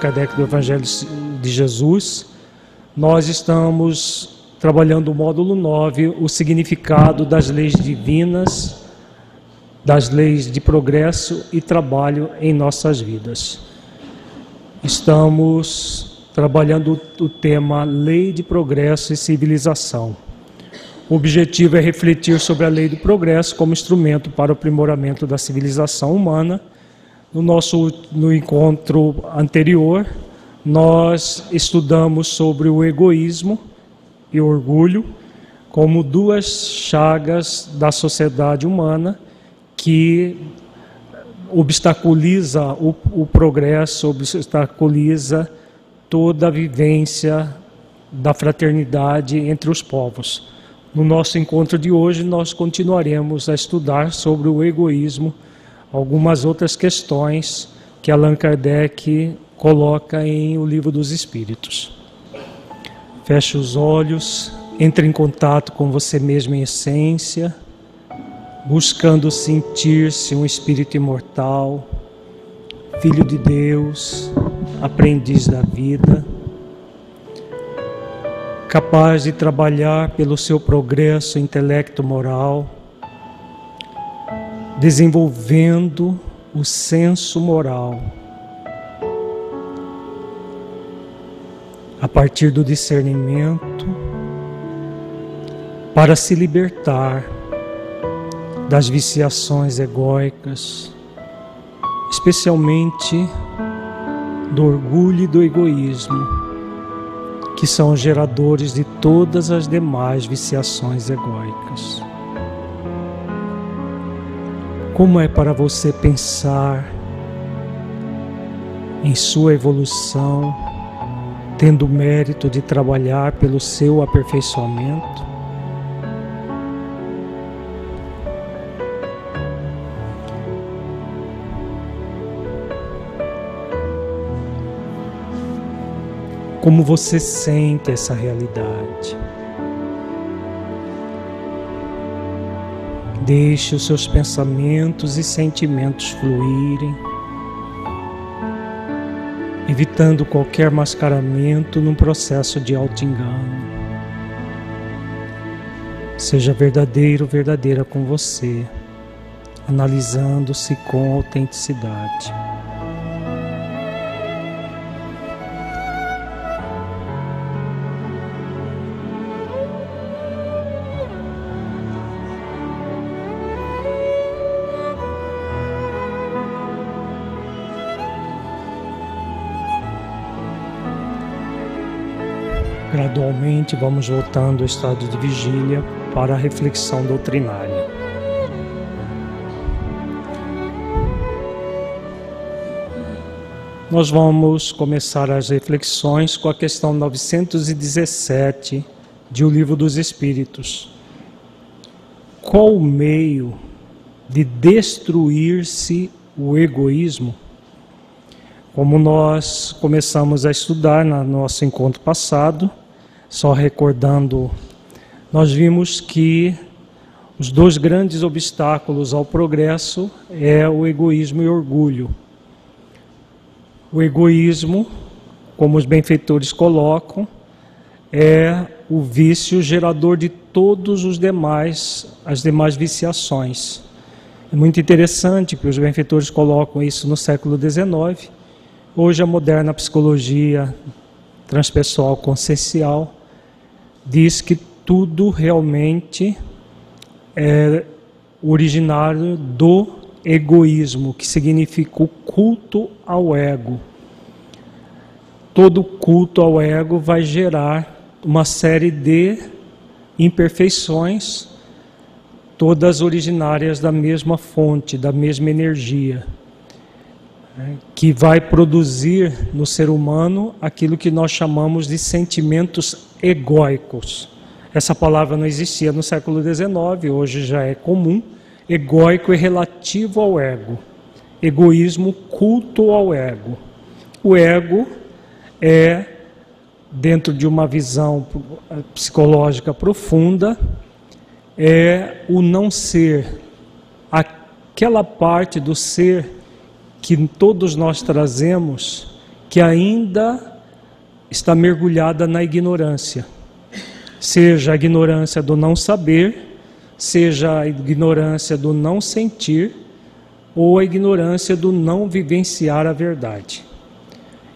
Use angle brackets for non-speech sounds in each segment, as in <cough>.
Kardec do Evangelho de Jesus, nós estamos trabalhando o módulo 9, o significado das leis divinas, das leis de progresso e trabalho em nossas vidas. Estamos trabalhando o tema Lei de Progresso e Civilização. O objetivo é refletir sobre a lei do progresso como instrumento para o aprimoramento da civilização humana. No nosso no encontro anterior, nós estudamos sobre o egoísmo e orgulho como duas chagas da sociedade humana que obstaculiza o, o progresso, obstaculiza toda a vivência da fraternidade entre os povos. No nosso encontro de hoje, nós continuaremos a estudar sobre o egoísmo, algumas outras questões que Allan Kardec coloca em O Livro dos Espíritos. Feche os olhos, entre em contato com você mesmo em essência, buscando sentir-se um espírito imortal, filho de Deus, aprendiz da vida capaz de trabalhar pelo seu progresso intelecto moral, desenvolvendo o senso moral. A partir do discernimento, para se libertar das viciações egóicas, especialmente do orgulho e do egoísmo que são geradores de todas as demais viciações egóicas. Como é para você pensar em sua evolução, tendo o mérito de trabalhar pelo seu aperfeiçoamento? como você sente essa realidade. Deixe os seus pensamentos e sentimentos fluírem, evitando qualquer mascaramento num processo de auto-engano. Seja verdadeiro, verdadeira com você, analisando-se com autenticidade. Vamos voltando ao estado de vigília para a reflexão doutrinária. Nós vamos começar as reflexões com a questão 917 de O Livro dos Espíritos. Qual o meio de destruir-se o egoísmo? Como nós começamos a estudar no nosso encontro passado, só recordando, nós vimos que os dois grandes obstáculos ao progresso é o egoísmo e o orgulho. O egoísmo, como os benfeitores colocam, é o vício gerador de todos os demais as demais viciações. É muito interessante que os benfeitores colocam isso no século XIX. Hoje a moderna psicologia transpessoal consciencial diz que tudo realmente é originário do egoísmo, que significa o culto ao ego. Todo culto ao ego vai gerar uma série de imperfeições, todas originárias da mesma fonte, da mesma energia, que vai produzir no ser humano aquilo que nós chamamos de sentimentos egóicos. Essa palavra não existia no século XIX, hoje já é comum. Egóico é relativo ao ego. Egoísmo, culto ao ego. O ego é, dentro de uma visão psicológica profunda, é o não ser, aquela parte do ser que todos nós trazemos, que ainda está mergulhada na ignorância. Seja a ignorância do não saber, seja a ignorância do não sentir, ou a ignorância do não vivenciar a verdade.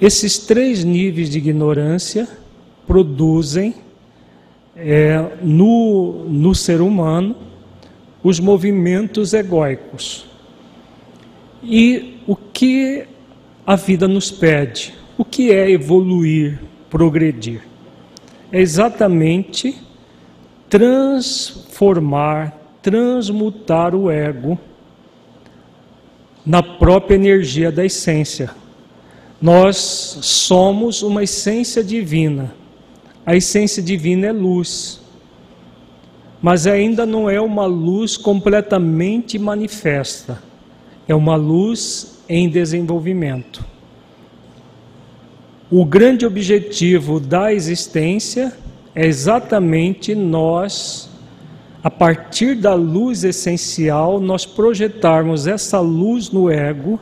Esses três níveis de ignorância produzem é, no, no ser humano os movimentos egóicos. E o que a vida nos pede? O que é evoluir, progredir? É exatamente transformar, transmutar o ego na própria energia da essência. Nós somos uma essência divina. A essência divina é luz. Mas ainda não é uma luz completamente manifesta. É uma luz em desenvolvimento. O grande objetivo da existência é exatamente nós a partir da luz essencial, nós projetarmos essa luz no ego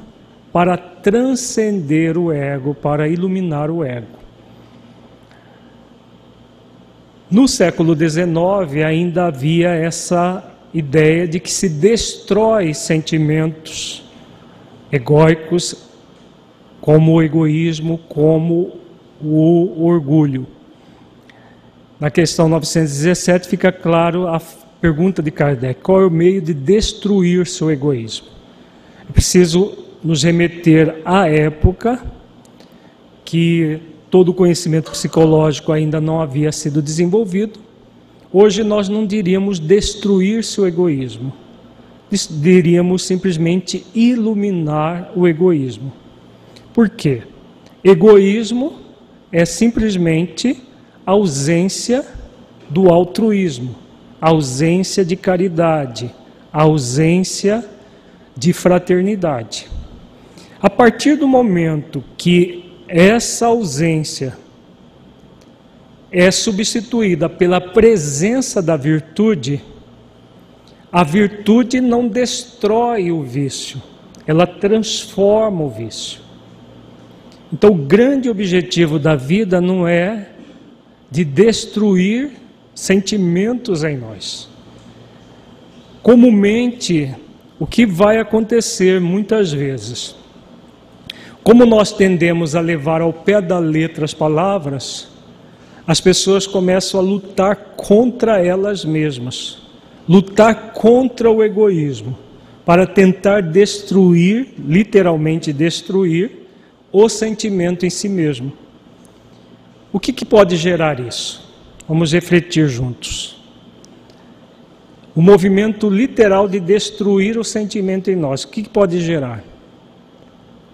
para transcender o ego, para iluminar o ego. No século XIX ainda havia essa ideia de que se destrói sentimentos egóicos, como o egoísmo, como o orgulho. Na questão 917 fica claro a Pergunta de Kardec: qual é o meio de destruir seu egoísmo? É preciso nos remeter à época que todo o conhecimento psicológico ainda não havia sido desenvolvido. Hoje nós não diríamos destruir seu egoísmo, diríamos simplesmente iluminar o egoísmo. Por quê? Egoísmo é simplesmente ausência do altruísmo ausência de caridade, ausência de fraternidade. A partir do momento que essa ausência é substituída pela presença da virtude, a virtude não destrói o vício, ela transforma o vício. Então, o grande objetivo da vida não é de destruir sentimentos em nós. Comumente, o que vai acontecer muitas vezes, como nós tendemos a levar ao pé da letra as palavras, as pessoas começam a lutar contra elas mesmas, lutar contra o egoísmo, para tentar destruir, literalmente destruir, o sentimento em si mesmo. O que, que pode gerar isso? Vamos refletir juntos. O movimento literal de destruir o sentimento em nós, o que pode gerar?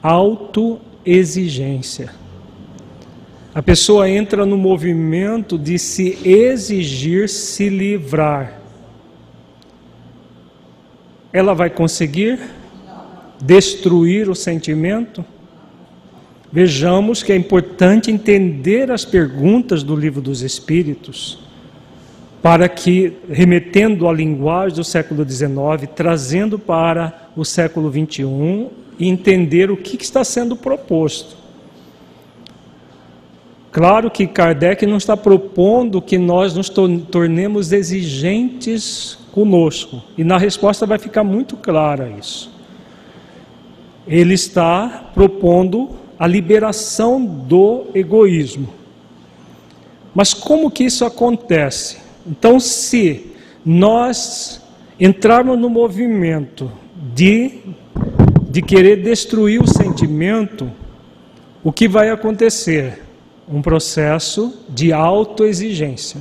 Autoexigência. A pessoa entra no movimento de se exigir se livrar. Ela vai conseguir destruir o sentimento? Vejamos que é importante entender as perguntas do livro dos Espíritos, para que, remetendo à linguagem do século XIX, trazendo para o século XXI, entender o que está sendo proposto. Claro que Kardec não está propondo que nós nos tornemos exigentes conosco, e na resposta vai ficar muito clara isso. Ele está propondo a liberação do egoísmo. Mas como que isso acontece? Então, se nós entrarmos no movimento de, de querer destruir o sentimento, o que vai acontecer? Um processo de autoexigência,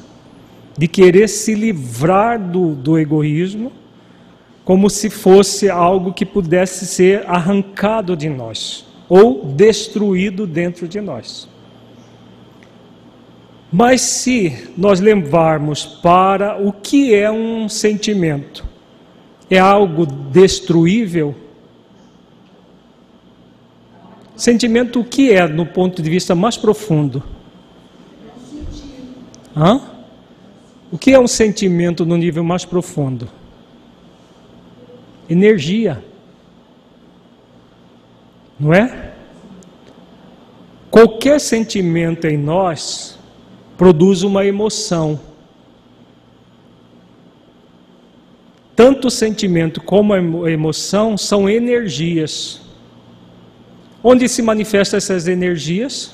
de querer se livrar do, do egoísmo, como se fosse algo que pudesse ser arrancado de nós ou destruído dentro de nós. Mas se nós levarmos para o que é um sentimento, é algo destruível? Sentimento o que é no ponto de vista mais profundo? Hã? O que é um sentimento no nível mais profundo? Energia. Não é? Qualquer sentimento em nós produz uma emoção. Tanto o sentimento como a emoção são energias. Onde se manifestam essas energias?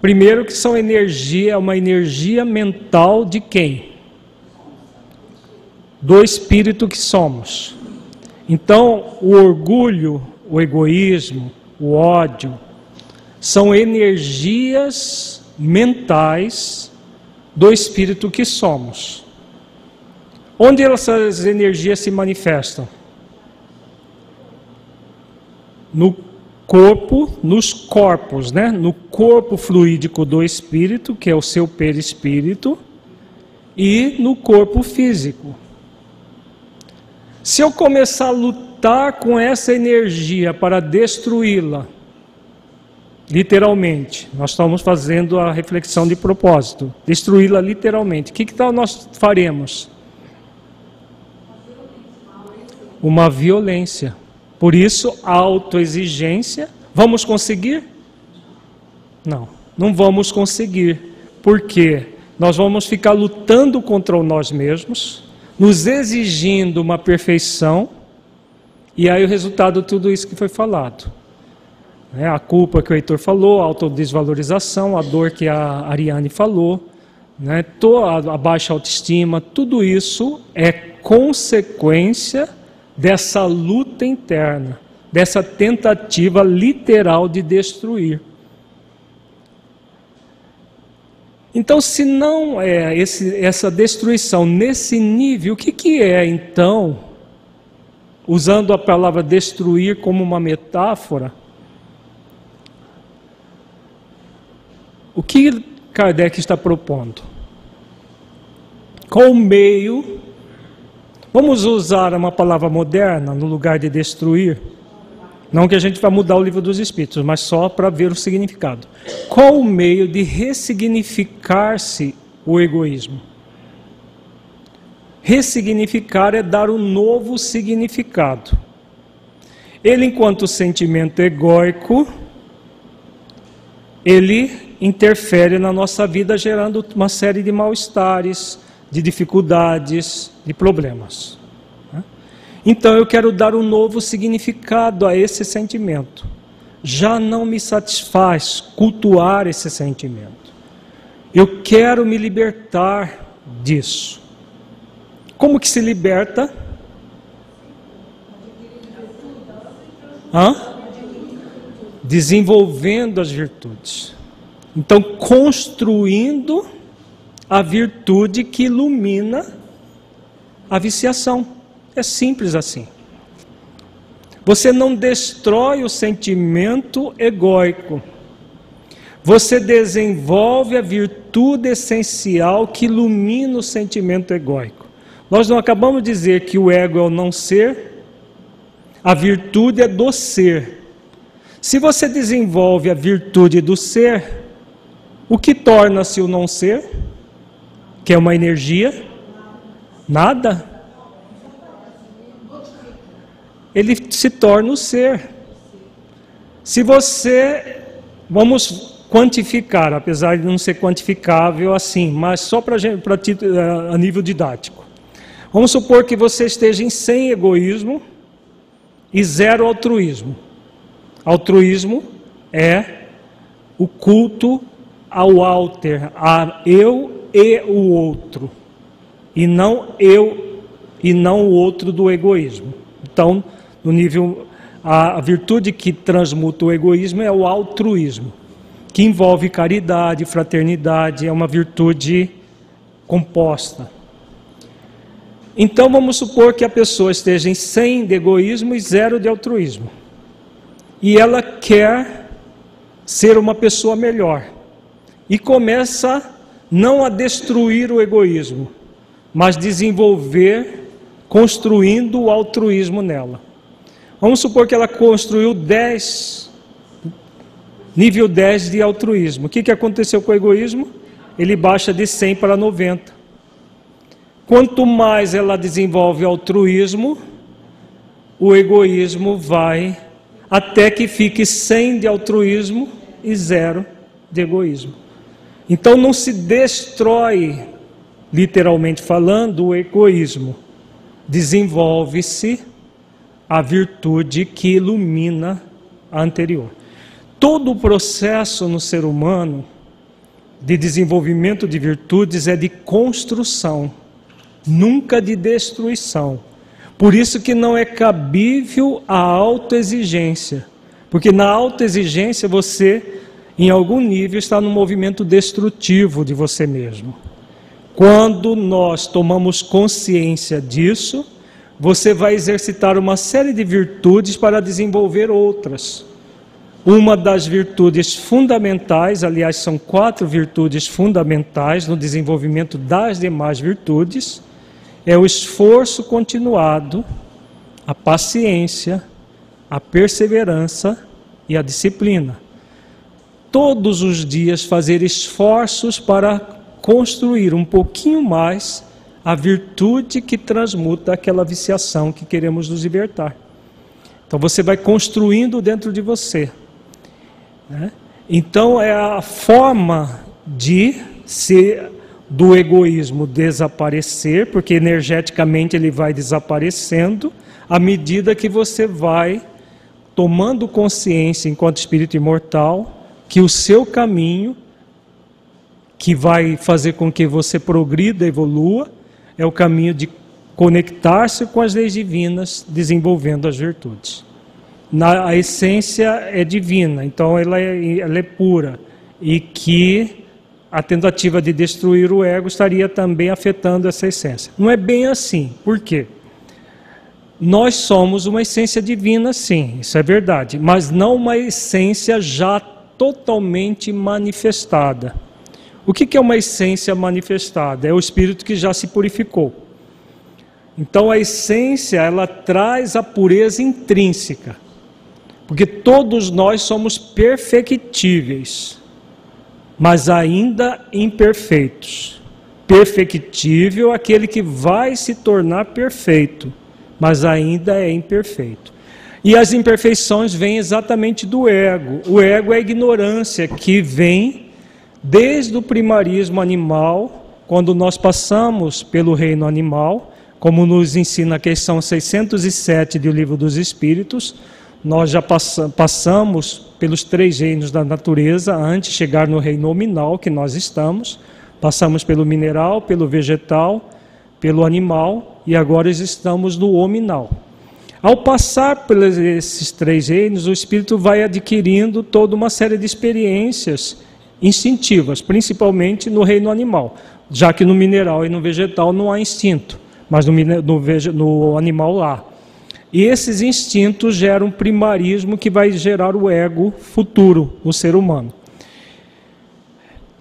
Primeiro que são energia, é uma energia mental de quem? Do espírito que somos. Então, o orgulho, o egoísmo, o ódio, são energias mentais do espírito que somos. Onde essas energias se manifestam? No corpo, nos corpos, né? No corpo fluídico do espírito, que é o seu perispírito, e no corpo físico. Se eu começar a lutar com essa energia para destruí-la, literalmente, nós estamos fazendo a reflexão de propósito, destruí-la literalmente. O que, que nós faremos? Uma violência. Por isso, autoexigência. Vamos conseguir? Não, não vamos conseguir. Por quê? Nós vamos ficar lutando contra nós mesmos, nos exigindo uma perfeição, e aí o resultado de tudo isso que foi falado. É, a culpa que o Heitor falou, a autodesvalorização, a dor que a Ariane falou, né, a baixa autoestima, tudo isso é consequência dessa luta interna, dessa tentativa literal de destruir. Então, se não é esse, essa destruição nesse nível, o que, que é então, usando a palavra destruir como uma metáfora? O que Kardec está propondo? Qual o meio? Vamos usar uma palavra moderna no lugar de destruir? Não que a gente vá mudar o livro dos Espíritos, mas só para ver o significado. Qual o meio de ressignificar-se o egoísmo? Ressignificar é dar um novo significado. Ele, enquanto sentimento egóico, ele interfere na nossa vida, gerando uma série de mal-estares, de dificuldades, de problemas. Então eu quero dar um novo significado a esse sentimento. Já não me satisfaz cultuar esse sentimento. Eu quero me libertar disso. Como que se liberta? Hã? Desenvolvendo as virtudes. Então, construindo a virtude que ilumina a viciação. É simples assim. Você não destrói o sentimento egóico. Você desenvolve a virtude essencial que ilumina o sentimento egóico. Nós não acabamos de dizer que o ego é o não ser, a virtude é do ser. Se você desenvolve a virtude do ser, o que torna-se o não ser? Que é uma energia? Nada ele se torna o ser. Se você, vamos quantificar, apesar de não ser quantificável assim, mas só para eh, a nível didático. Vamos supor que você esteja em sem egoísmo e zero altruísmo. Altruísmo é o culto ao alter, a eu e o outro, e não eu e não o outro do egoísmo. Então, no nível a, virtude que transmuta o egoísmo é o altruísmo, que envolve caridade, fraternidade, é uma virtude composta. Então vamos supor que a pessoa esteja em 100 de egoísmo e zero de altruísmo. E ela quer ser uma pessoa melhor. E começa não a destruir o egoísmo, mas desenvolver, construindo o altruísmo nela. Vamos supor que ela construiu 10, nível 10 de altruísmo. O que, que aconteceu com o egoísmo? Ele baixa de 100 para 90. Quanto mais ela desenvolve altruísmo, o egoísmo vai até que fique 100 de altruísmo e zero de egoísmo. Então não se destrói, literalmente falando, o egoísmo. Desenvolve-se a virtude que ilumina a anterior. Todo o processo no ser humano de desenvolvimento de virtudes é de construção, nunca de destruição. Por isso que não é cabível a autoexigência, porque na autoexigência você, em algum nível, está no movimento destrutivo de você mesmo. Quando nós tomamos consciência disso, você vai exercitar uma série de virtudes para desenvolver outras. Uma das virtudes fundamentais, aliás, são quatro virtudes fundamentais no desenvolvimento das demais virtudes, é o esforço continuado, a paciência, a perseverança e a disciplina. Todos os dias fazer esforços para construir um pouquinho mais a virtude que transmuta aquela viciação que queremos nos libertar. Então você vai construindo dentro de você. Né? Então é a forma de se do egoísmo desaparecer, porque energeticamente ele vai desaparecendo à medida que você vai tomando consciência enquanto espírito imortal que o seu caminho que vai fazer com que você progrida, evolua, é o caminho de conectar-se com as leis divinas, desenvolvendo as virtudes. Na, a essência é divina, então ela é, ela é pura, e que a tentativa de destruir o ego estaria também afetando essa essência. Não é bem assim, por quê? Nós somos uma essência divina, sim, isso é verdade, mas não uma essência já totalmente manifestada. O que é uma essência manifestada? É o espírito que já se purificou. Então a essência, ela traz a pureza intrínseca. Porque todos nós somos perfectíveis, mas ainda imperfeitos. Perfectível aquele que vai se tornar perfeito, mas ainda é imperfeito. E as imperfeições vêm exatamente do ego. O ego é a ignorância que vem desde o primarismo animal, quando nós passamos pelo reino animal, como nos ensina a questão 607 do Livro dos Espíritos, nós já passamos pelos três reinos da natureza antes de chegar no reino nominal que nós estamos. Passamos pelo mineral, pelo vegetal, pelo animal e agora estamos no hominal. Ao passar por esses três reinos, o espírito vai adquirindo toda uma série de experiências instintivas, principalmente no reino animal, já que no mineral e no vegetal não há instinto, mas no, no, no animal há. E esses instintos geram um primarismo que vai gerar o ego futuro, o ser humano.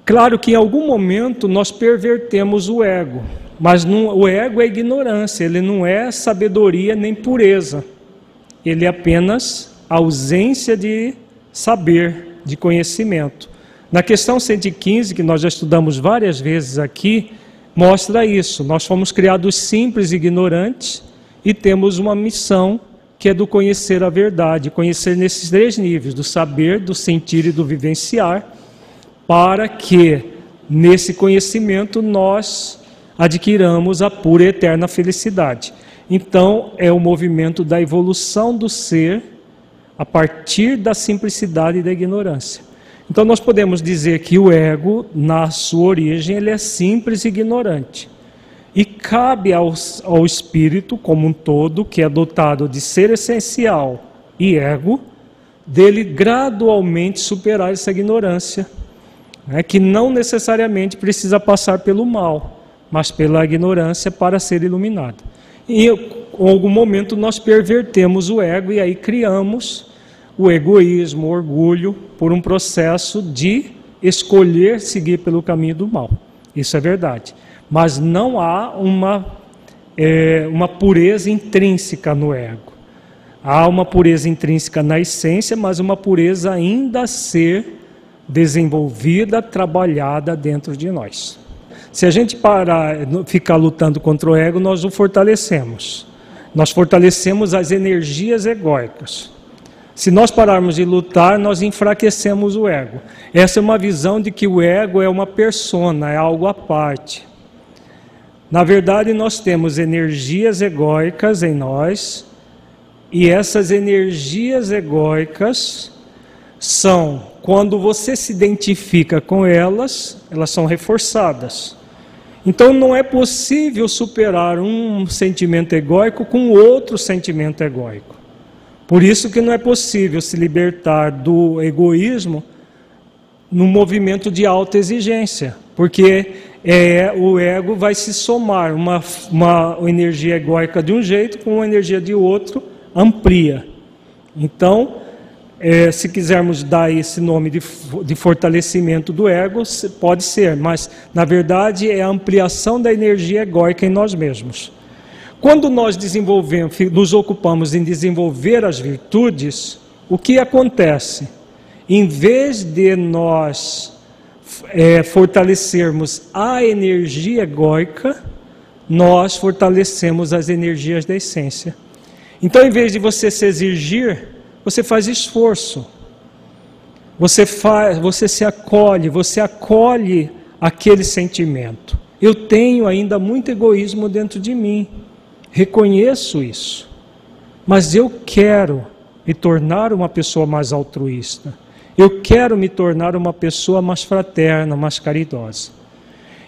Claro que em algum momento nós pervertemos o ego, mas não, o ego é ignorância, ele não é sabedoria nem pureza, ele é apenas ausência de saber, de conhecimento. Na questão 115, que nós já estudamos várias vezes aqui, mostra isso. Nós fomos criados simples e ignorantes e temos uma missão que é do conhecer a verdade, conhecer nesses três níveis, do saber, do sentir e do vivenciar, para que nesse conhecimento nós adquiramos a pura e eterna felicidade. Então, é o movimento da evolução do ser a partir da simplicidade e da ignorância. Então nós podemos dizer que o ego, na sua origem, ele é simples e ignorante. E cabe ao, ao espírito como um todo, que é dotado de ser essencial e ego, dele gradualmente superar essa ignorância, né, que não necessariamente precisa passar pelo mal, mas pela ignorância para ser iluminado. E em algum momento nós pervertemos o ego e aí criamos o egoísmo, o orgulho, por um processo de escolher seguir pelo caminho do mal. Isso é verdade. Mas não há uma, é, uma pureza intrínseca no ego. Há uma pureza intrínseca na essência, mas uma pureza ainda a ser desenvolvida, trabalhada dentro de nós. Se a gente parar, ficar lutando contra o ego, nós o fortalecemos. Nós fortalecemos as energias egóicas. Se nós pararmos de lutar, nós enfraquecemos o ego. Essa é uma visão de que o ego é uma persona, é algo à parte. Na verdade, nós temos energias egóicas em nós, e essas energias egóicas são, quando você se identifica com elas, elas são reforçadas. Então não é possível superar um sentimento egóico com outro sentimento egóico. Por isso que não é possível se libertar do egoísmo no movimento de alta exigência, porque é, o ego vai se somar, uma, uma energia egóica de um jeito com uma energia de outro, amplia. Então, é, se quisermos dar esse nome de, de fortalecimento do ego, pode ser, mas na verdade é a ampliação da energia egóica em nós mesmos. Quando nós desenvolvemos, nos ocupamos em desenvolver as virtudes, o que acontece? Em vez de nós é, fortalecermos a energia egóica, nós fortalecemos as energias da essência. Então, em vez de você se exigir, você faz esforço. Você faz, você se acolhe, você acolhe aquele sentimento. Eu tenho ainda muito egoísmo dentro de mim. Reconheço isso. Mas eu quero me tornar uma pessoa mais altruísta. Eu quero me tornar uma pessoa mais fraterna, mais caridosa.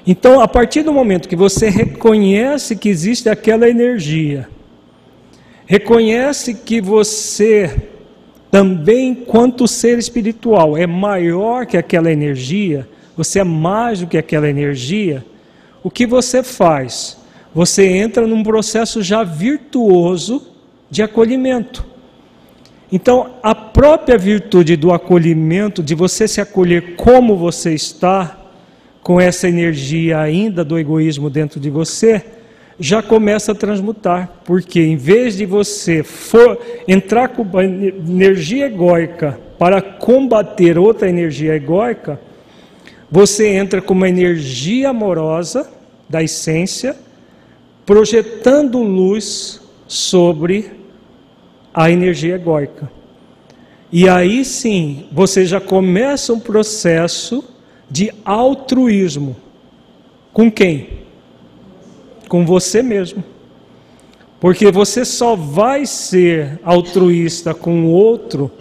Então, a partir do momento que você reconhece que existe aquela energia, reconhece que você também, quanto ser espiritual, é maior que aquela energia, você é mais do que aquela energia, o que você faz? Você entra num processo já virtuoso de acolhimento. Então, a própria virtude do acolhimento, de você se acolher como você está, com essa energia ainda do egoísmo dentro de você, já começa a transmutar, porque em vez de você for entrar com energia egóica para combater outra energia egóica, você entra com uma energia amorosa da essência, projetando luz sobre a energia egóica. E aí sim, você já começa um processo de altruísmo. Com quem? Com você mesmo. Porque você só vai ser altruísta com o outro,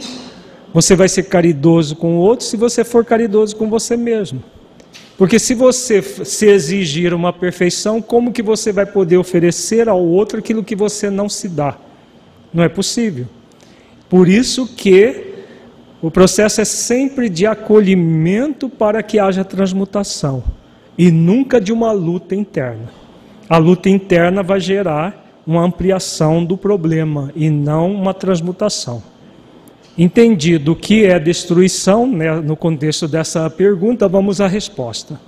você vai ser caridoso com o outro se você for caridoso com você mesmo. Porque se você se exigir uma perfeição, como que você vai poder oferecer ao outro aquilo que você não se dá? Não é possível. Por isso que o processo é sempre de acolhimento para que haja transmutação e nunca de uma luta interna. A luta interna vai gerar uma ampliação do problema e não uma transmutação. Entendido o que é destruição, né, no contexto dessa pergunta, vamos à resposta.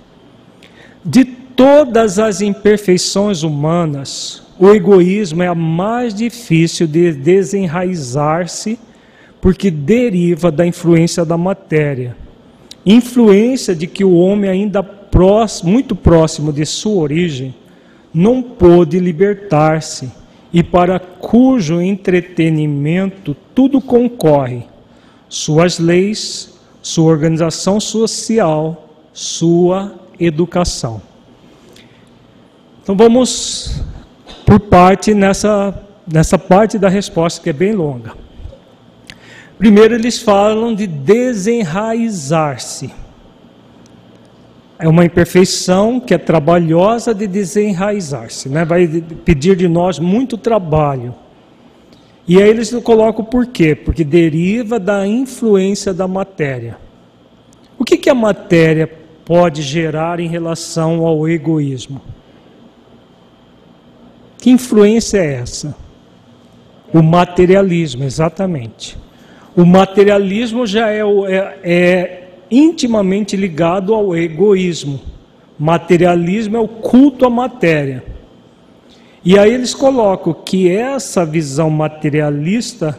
De todas as imperfeições humanas, o egoísmo é a mais difícil de desenraizar-se, porque deriva da influência da matéria. Influência de que o homem, ainda próximo, muito próximo de sua origem, não pôde libertar-se e para cujo entretenimento tudo concorre: suas leis, sua organização social, sua educação. Então vamos por parte nessa, nessa parte da resposta que é bem longa. Primeiro eles falam de desenraizar-se é uma imperfeição que é trabalhosa de desenraizar-se, né? vai pedir de nós muito trabalho. E aí eles colocam por quê? Porque deriva da influência da matéria. O que, que a matéria pode gerar em relação ao egoísmo? Que influência é essa? O materialismo, exatamente. O materialismo já é, é, é intimamente ligado ao egoísmo. Materialismo é o culto à matéria. E aí eles colocam que essa visão materialista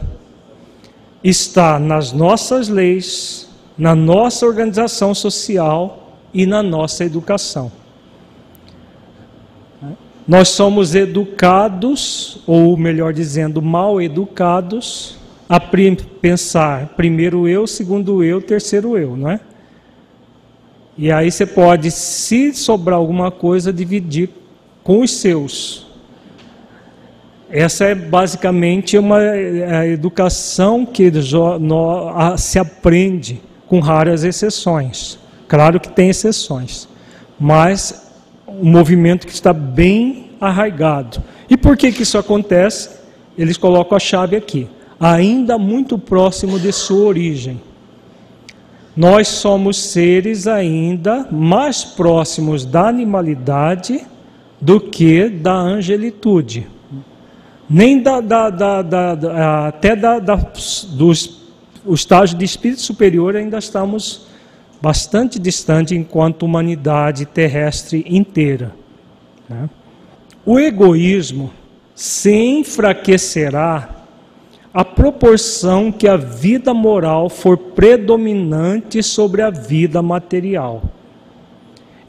está nas nossas leis, na nossa organização social e na nossa educação. Nós somos educados, ou melhor dizendo, mal educados, a pensar primeiro eu, segundo eu, terceiro eu, não é? E aí você pode, se sobrar alguma coisa, dividir com os seus. Essa é basicamente uma é educação que se aprende com raras exceções. Claro que tem exceções, mas um movimento que está bem arraigado. E por que, que isso acontece? Eles colocam a chave aqui. Ainda muito próximo de sua origem. Nós somos seres ainda mais próximos da animalidade do que da angelitude. Nem da, da, da, da até da, estágio de espírito superior ainda estamos bastante distante enquanto humanidade terrestre inteira. Né? O egoísmo se enfraquecerá à proporção que a vida moral for predominante sobre a vida material.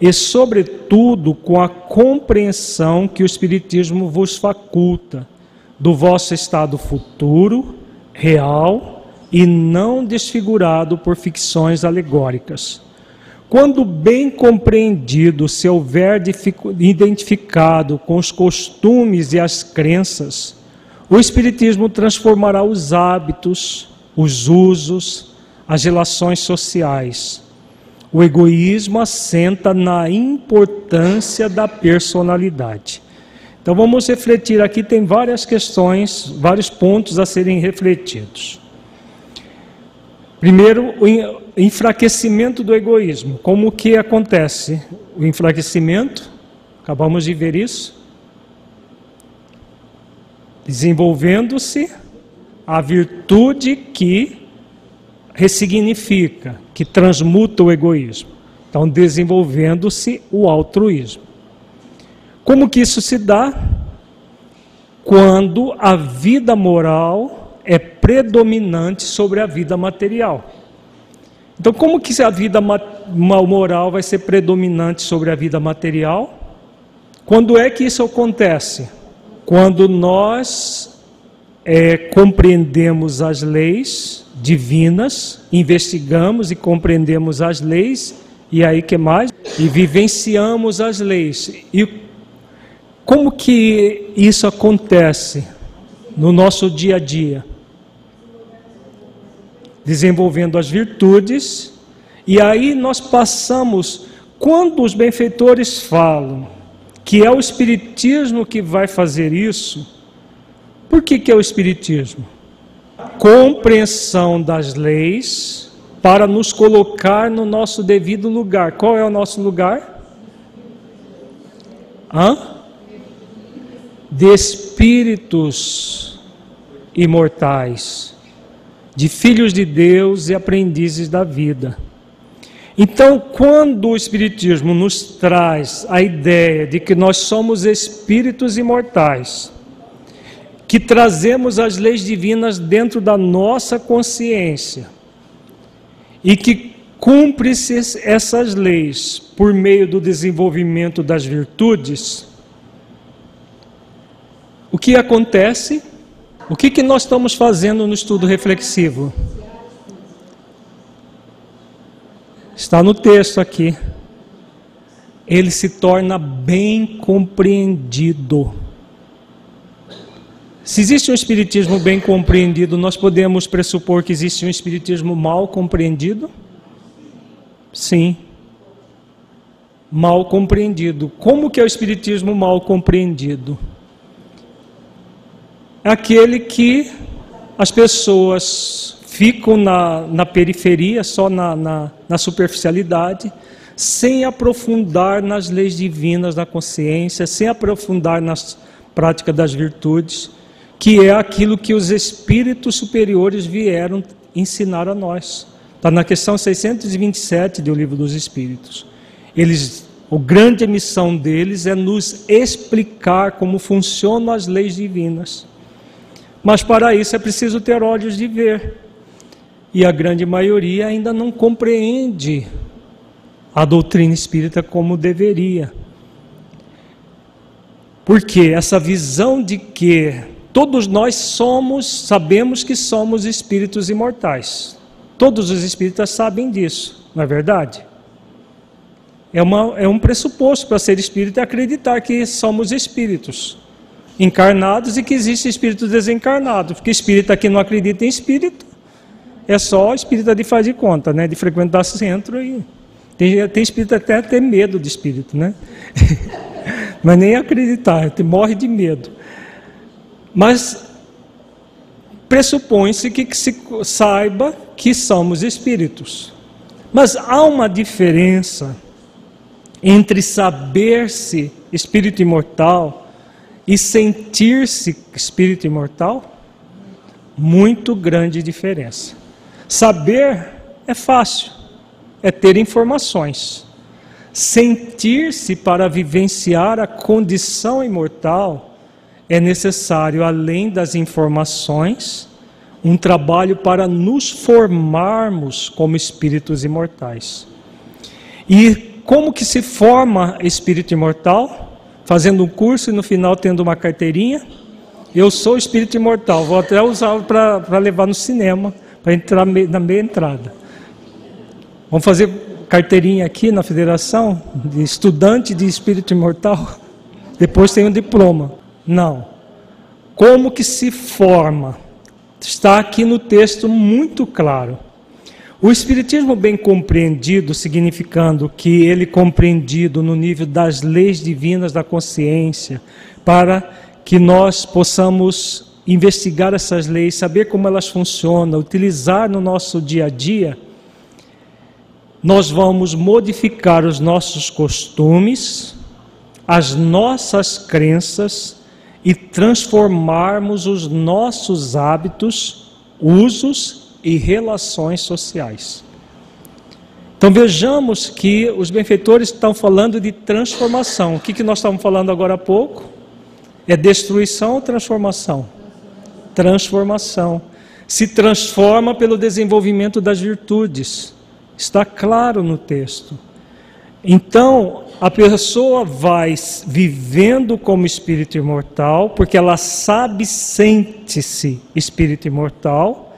E, sobretudo, com a compreensão que o Espiritismo vos faculta do vosso estado futuro, real e não desfigurado por ficções alegóricas. Quando bem compreendido, se houver identificado com os costumes e as crenças, o Espiritismo transformará os hábitos, os usos, as relações sociais. O egoísmo assenta na importância da personalidade. Então vamos refletir aqui, tem várias questões, vários pontos a serem refletidos. Primeiro, o enfraquecimento do egoísmo. Como que acontece o enfraquecimento? Acabamos de ver isso. Desenvolvendo-se a virtude que ressignifica, que transmuta o egoísmo. Então, desenvolvendo-se o altruísmo. Como que isso se dá? Quando a vida moral é predominante sobre a vida material. Então, como que a vida moral vai ser predominante sobre a vida material? Quando é que isso acontece? Quando nós é, compreendemos as leis divinas, investigamos e compreendemos as leis, e aí que mais? E vivenciamos as leis. E como que isso acontece no nosso dia a dia? desenvolvendo as virtudes, e aí nós passamos, quando os benfeitores falam que é o Espiritismo que vai fazer isso, por que, que é o Espiritismo? Compreensão das leis para nos colocar no nosso devido lugar. Qual é o nosso lugar? Hã? De espíritos imortais de filhos de Deus e aprendizes da vida. Então, quando o Espiritismo nos traz a ideia de que nós somos espíritos imortais, que trazemos as leis divinas dentro da nossa consciência e que cumpre-se essas leis por meio do desenvolvimento das virtudes, o que acontece? O que, que nós estamos fazendo no estudo reflexivo? Está no texto aqui. Ele se torna bem compreendido. Se existe um espiritismo bem compreendido, nós podemos pressupor que existe um espiritismo mal compreendido? Sim. Mal compreendido. Como que é o espiritismo mal compreendido? aquele que as pessoas ficam na, na periferia, só na, na, na superficialidade, sem aprofundar nas leis divinas da consciência, sem aprofundar nas práticas das virtudes, que é aquilo que os espíritos superiores vieram ensinar a nós. Está na questão 627 do Livro dos Espíritos. Eles, a grande missão deles é nos explicar como funcionam as leis divinas. Mas para isso é preciso ter olhos de ver. E a grande maioria ainda não compreende a doutrina espírita como deveria. Porque essa visão de que Todos nós somos, sabemos que somos espíritos imortais. Todos os espíritas sabem disso, não é verdade? É, uma, é um pressuposto para ser espírita acreditar que somos espíritos encarnados e que existe espírito desencarnado. Porque espírita que não acredita em espírito é só espírita de faz de conta, né? De frequentar centro e tem, tem espírito até ter medo de espírito, né? <laughs> Mas nem acreditar, morre de medo. Mas pressupõe-se que se saiba que somos espíritos. Mas há uma diferença entre saber-se espírito imortal e sentir-se espírito imortal? Muito grande diferença. Saber é fácil, é ter informações. Sentir-se para vivenciar a condição imortal é necessário, além das informações, um trabalho para nos formarmos como espíritos imortais. E como que se forma espírito imortal? Fazendo um curso e no final tendo uma carteirinha. Eu sou espírito imortal, vou até usar para levar no cinema, para entrar na meia entrada. Vamos fazer carteirinha aqui na federação de estudante de espírito imortal. <laughs> Depois tem um diploma. Não. Como que se forma? Está aqui no texto muito claro. O Espiritismo bem compreendido, significando que ele compreendido no nível das leis divinas da consciência, para que nós possamos investigar essas leis, saber como elas funcionam, utilizar no nosso dia a dia, nós vamos modificar os nossos costumes, as nossas crenças e transformarmos os nossos hábitos, usos e relações sociais. Então vejamos que os benfeitores estão falando de transformação. O que, que nós estamos falando agora há pouco? É destruição ou transformação? Transformação. Se transforma pelo desenvolvimento das virtudes. Está claro no texto. Então, a pessoa vai vivendo como espírito imortal, porque ela sabe, sente-se espírito imortal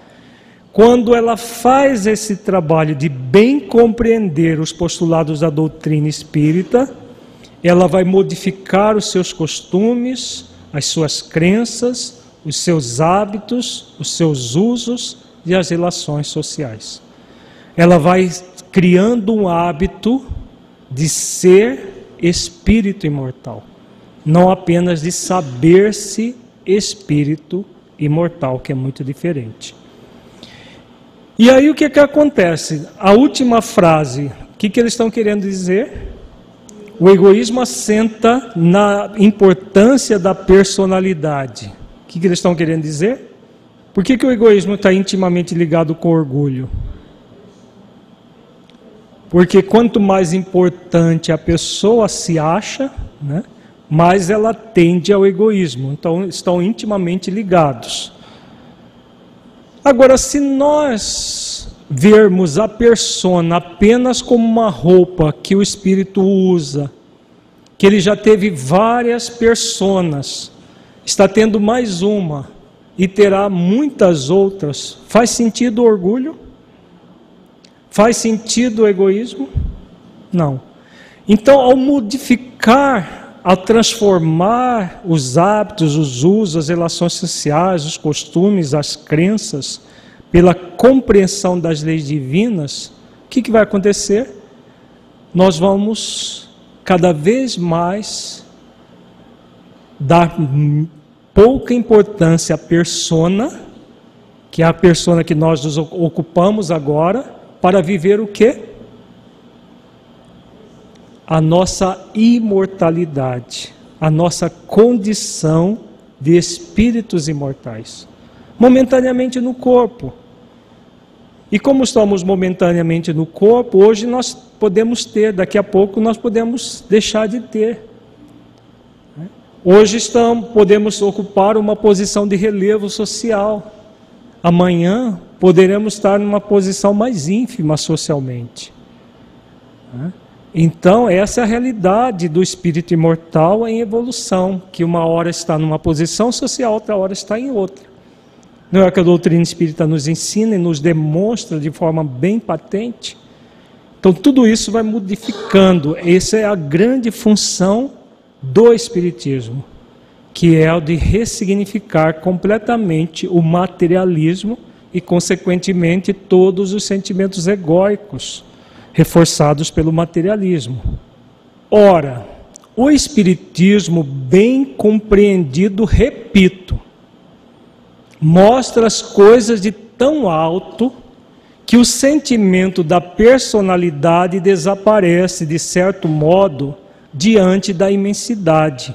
quando ela faz esse trabalho de bem compreender os postulados da doutrina espírita, ela vai modificar os seus costumes, as suas crenças, os seus hábitos, os seus usos e as relações sociais. Ela vai criando um hábito de ser espírito imortal, não apenas de saber-se espírito imortal, que é muito diferente. E aí o que, que acontece? A última frase, o que, que eles estão querendo dizer? O egoísmo assenta na importância da personalidade. Que, que eles estão querendo dizer? Por que, que o egoísmo está intimamente ligado com o orgulho? Porque quanto mais importante a pessoa se acha, né, mais ela tende ao egoísmo. Então, estão intimamente ligados. Agora, se nós vermos a persona apenas como uma roupa que o espírito usa, que ele já teve várias personas, está tendo mais uma e terá muitas outras, faz sentido o orgulho? Faz sentido o egoísmo? Não. Então, ao modificar a transformar os hábitos, os usos, as relações sociais, os costumes, as crenças, pela compreensão das leis divinas, o que, que vai acontecer? Nós vamos cada vez mais dar pouca importância à persona, que é a persona que nós nos ocupamos agora, para viver o quê? a nossa imortalidade, a nossa condição de espíritos imortais, momentaneamente no corpo. E como estamos momentaneamente no corpo, hoje nós podemos ter, daqui a pouco nós podemos deixar de ter. Hoje estamos, podemos ocupar uma posição de relevo social. Amanhã poderemos estar numa posição mais ínfima socialmente. Então, essa é a realidade do espírito imortal em evolução, que uma hora está numa posição social, outra hora está em outra. Não é que a doutrina espírita nos ensina e nos demonstra de forma bem patente? Então, tudo isso vai modificando. Essa é a grande função do Espiritismo, que é o de ressignificar completamente o materialismo e, consequentemente, todos os sentimentos egóicos reforçados pelo materialismo. Ora, o Espiritismo, bem compreendido, repito, mostra as coisas de tão alto que o sentimento da personalidade desaparece, de certo modo, diante da imensidade.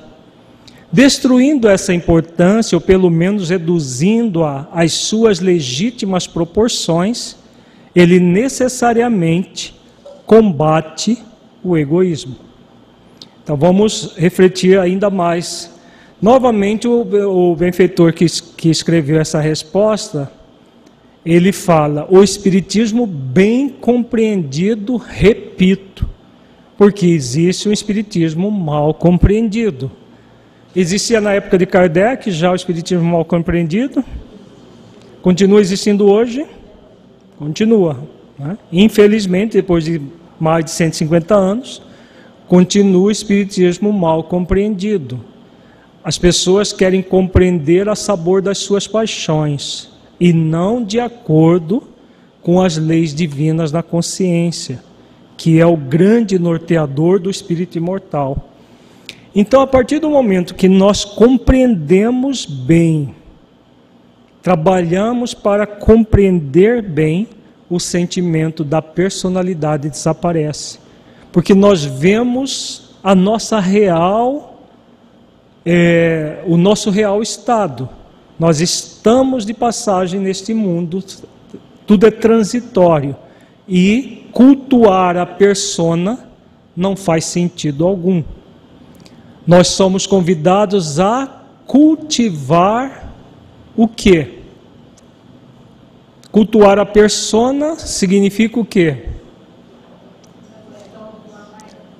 Destruindo essa importância, ou pelo menos reduzindo-a às suas legítimas proporções, ele necessariamente combate o egoísmo. Então vamos refletir ainda mais. Novamente, o, o benfeitor que, que escreveu essa resposta, ele fala: o Espiritismo bem compreendido, repito, porque existe um Espiritismo mal compreendido. Existia na época de Kardec já o Espiritismo mal compreendido, continua existindo hoje, continua. Né? Infelizmente, depois de mais de 150 anos, continua o Espiritismo mal compreendido. As pessoas querem compreender a sabor das suas paixões e não de acordo com as leis divinas da consciência, que é o grande norteador do espírito imortal. Então, a partir do momento que nós compreendemos bem, trabalhamos para compreender bem, o sentimento da personalidade desaparece. Porque nós vemos a nossa real, é, o nosso real estado. Nós estamos de passagem neste mundo, tudo é transitório. E cultuar a persona não faz sentido algum. Nós somos convidados a cultivar o que? Cultuar a persona significa o quê?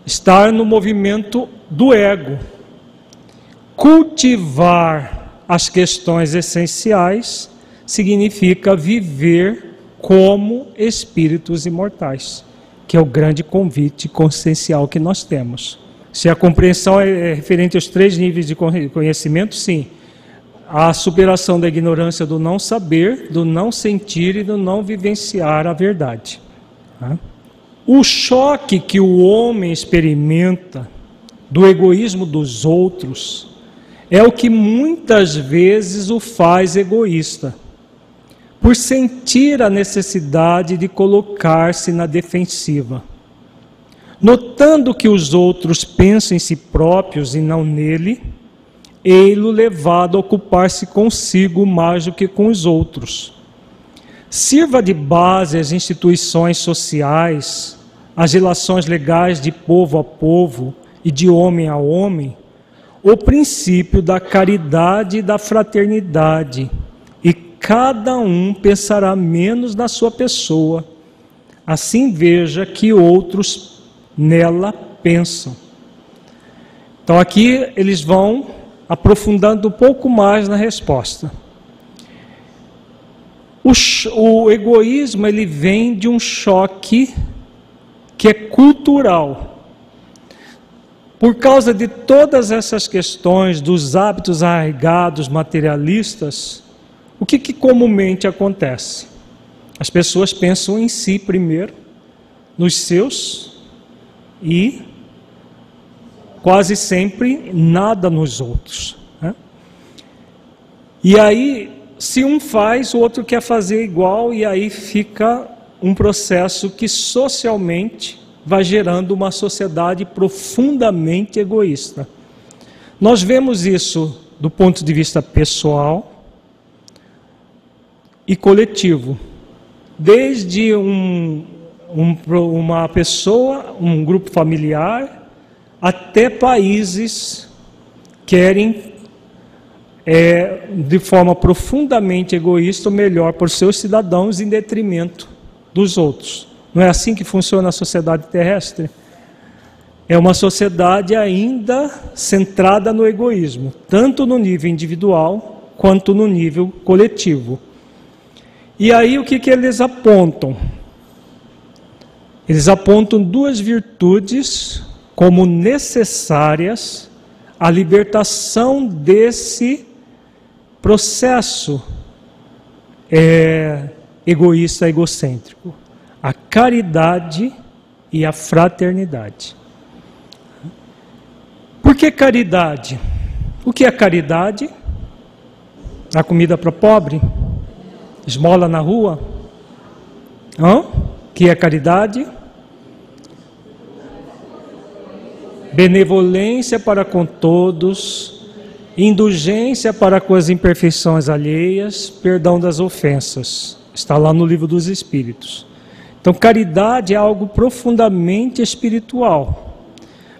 Estar no movimento do ego. Cultivar as questões essenciais significa viver como espíritos imortais, que é o grande convite consciencial que nós temos. Se a compreensão é referente aos três níveis de conhecimento, sim a superação da ignorância do não saber, do não sentir e do não vivenciar a verdade. Tá? O choque que o homem experimenta do egoísmo dos outros é o que muitas vezes o faz egoísta, por sentir a necessidade de colocar-se na defensiva. Notando que os outros pensam em si próprios e não nele, ei-lo levado a ocupar-se consigo mais do que com os outros. Sirva de base às instituições sociais, às relações legais de povo a povo e de homem a homem, o princípio da caridade e da fraternidade, cada um pensará menos na sua pessoa. Assim veja que outros nela pensam. Então aqui eles vão aprofundando um pouco mais na resposta. O, o, egoísmo ele vem de um choque que é cultural. Por causa de todas essas questões, dos hábitos arraigados materialistas, o que, que comumente acontece? As pessoas pensam em si primeiro, nos seus e quase sempre nada nos outros. Né? E aí, se um faz, o outro quer fazer igual, e aí fica um processo que socialmente vai gerando uma sociedade profundamente egoísta. Nós vemos isso do ponto de vista pessoal e coletivo. Desde um, um, uma pessoa, um grupo familiar, até países querem, é, de forma profundamente egoísta, o melhor os seus cidadãos em detrimento dos outros. Não é assim que funciona a sociedade terrestre? é uma sociedade ainda centrada no egoísmo, tanto no nível individual quanto no nível coletivo. E aí o que, que eles apontam? Eles apontam duas virtudes como necessárias à libertação desse processo é, egoísta, egocêntrico: a caridade e a fraternidade. Por que caridade? O que é caridade? A comida para pobre? Esmola na rua? Hã? Que é caridade? Benevolência para com todos, indulgência para com as imperfeições alheias, perdão das ofensas. Está lá no livro dos Espíritos. Então, caridade é algo profundamente espiritual.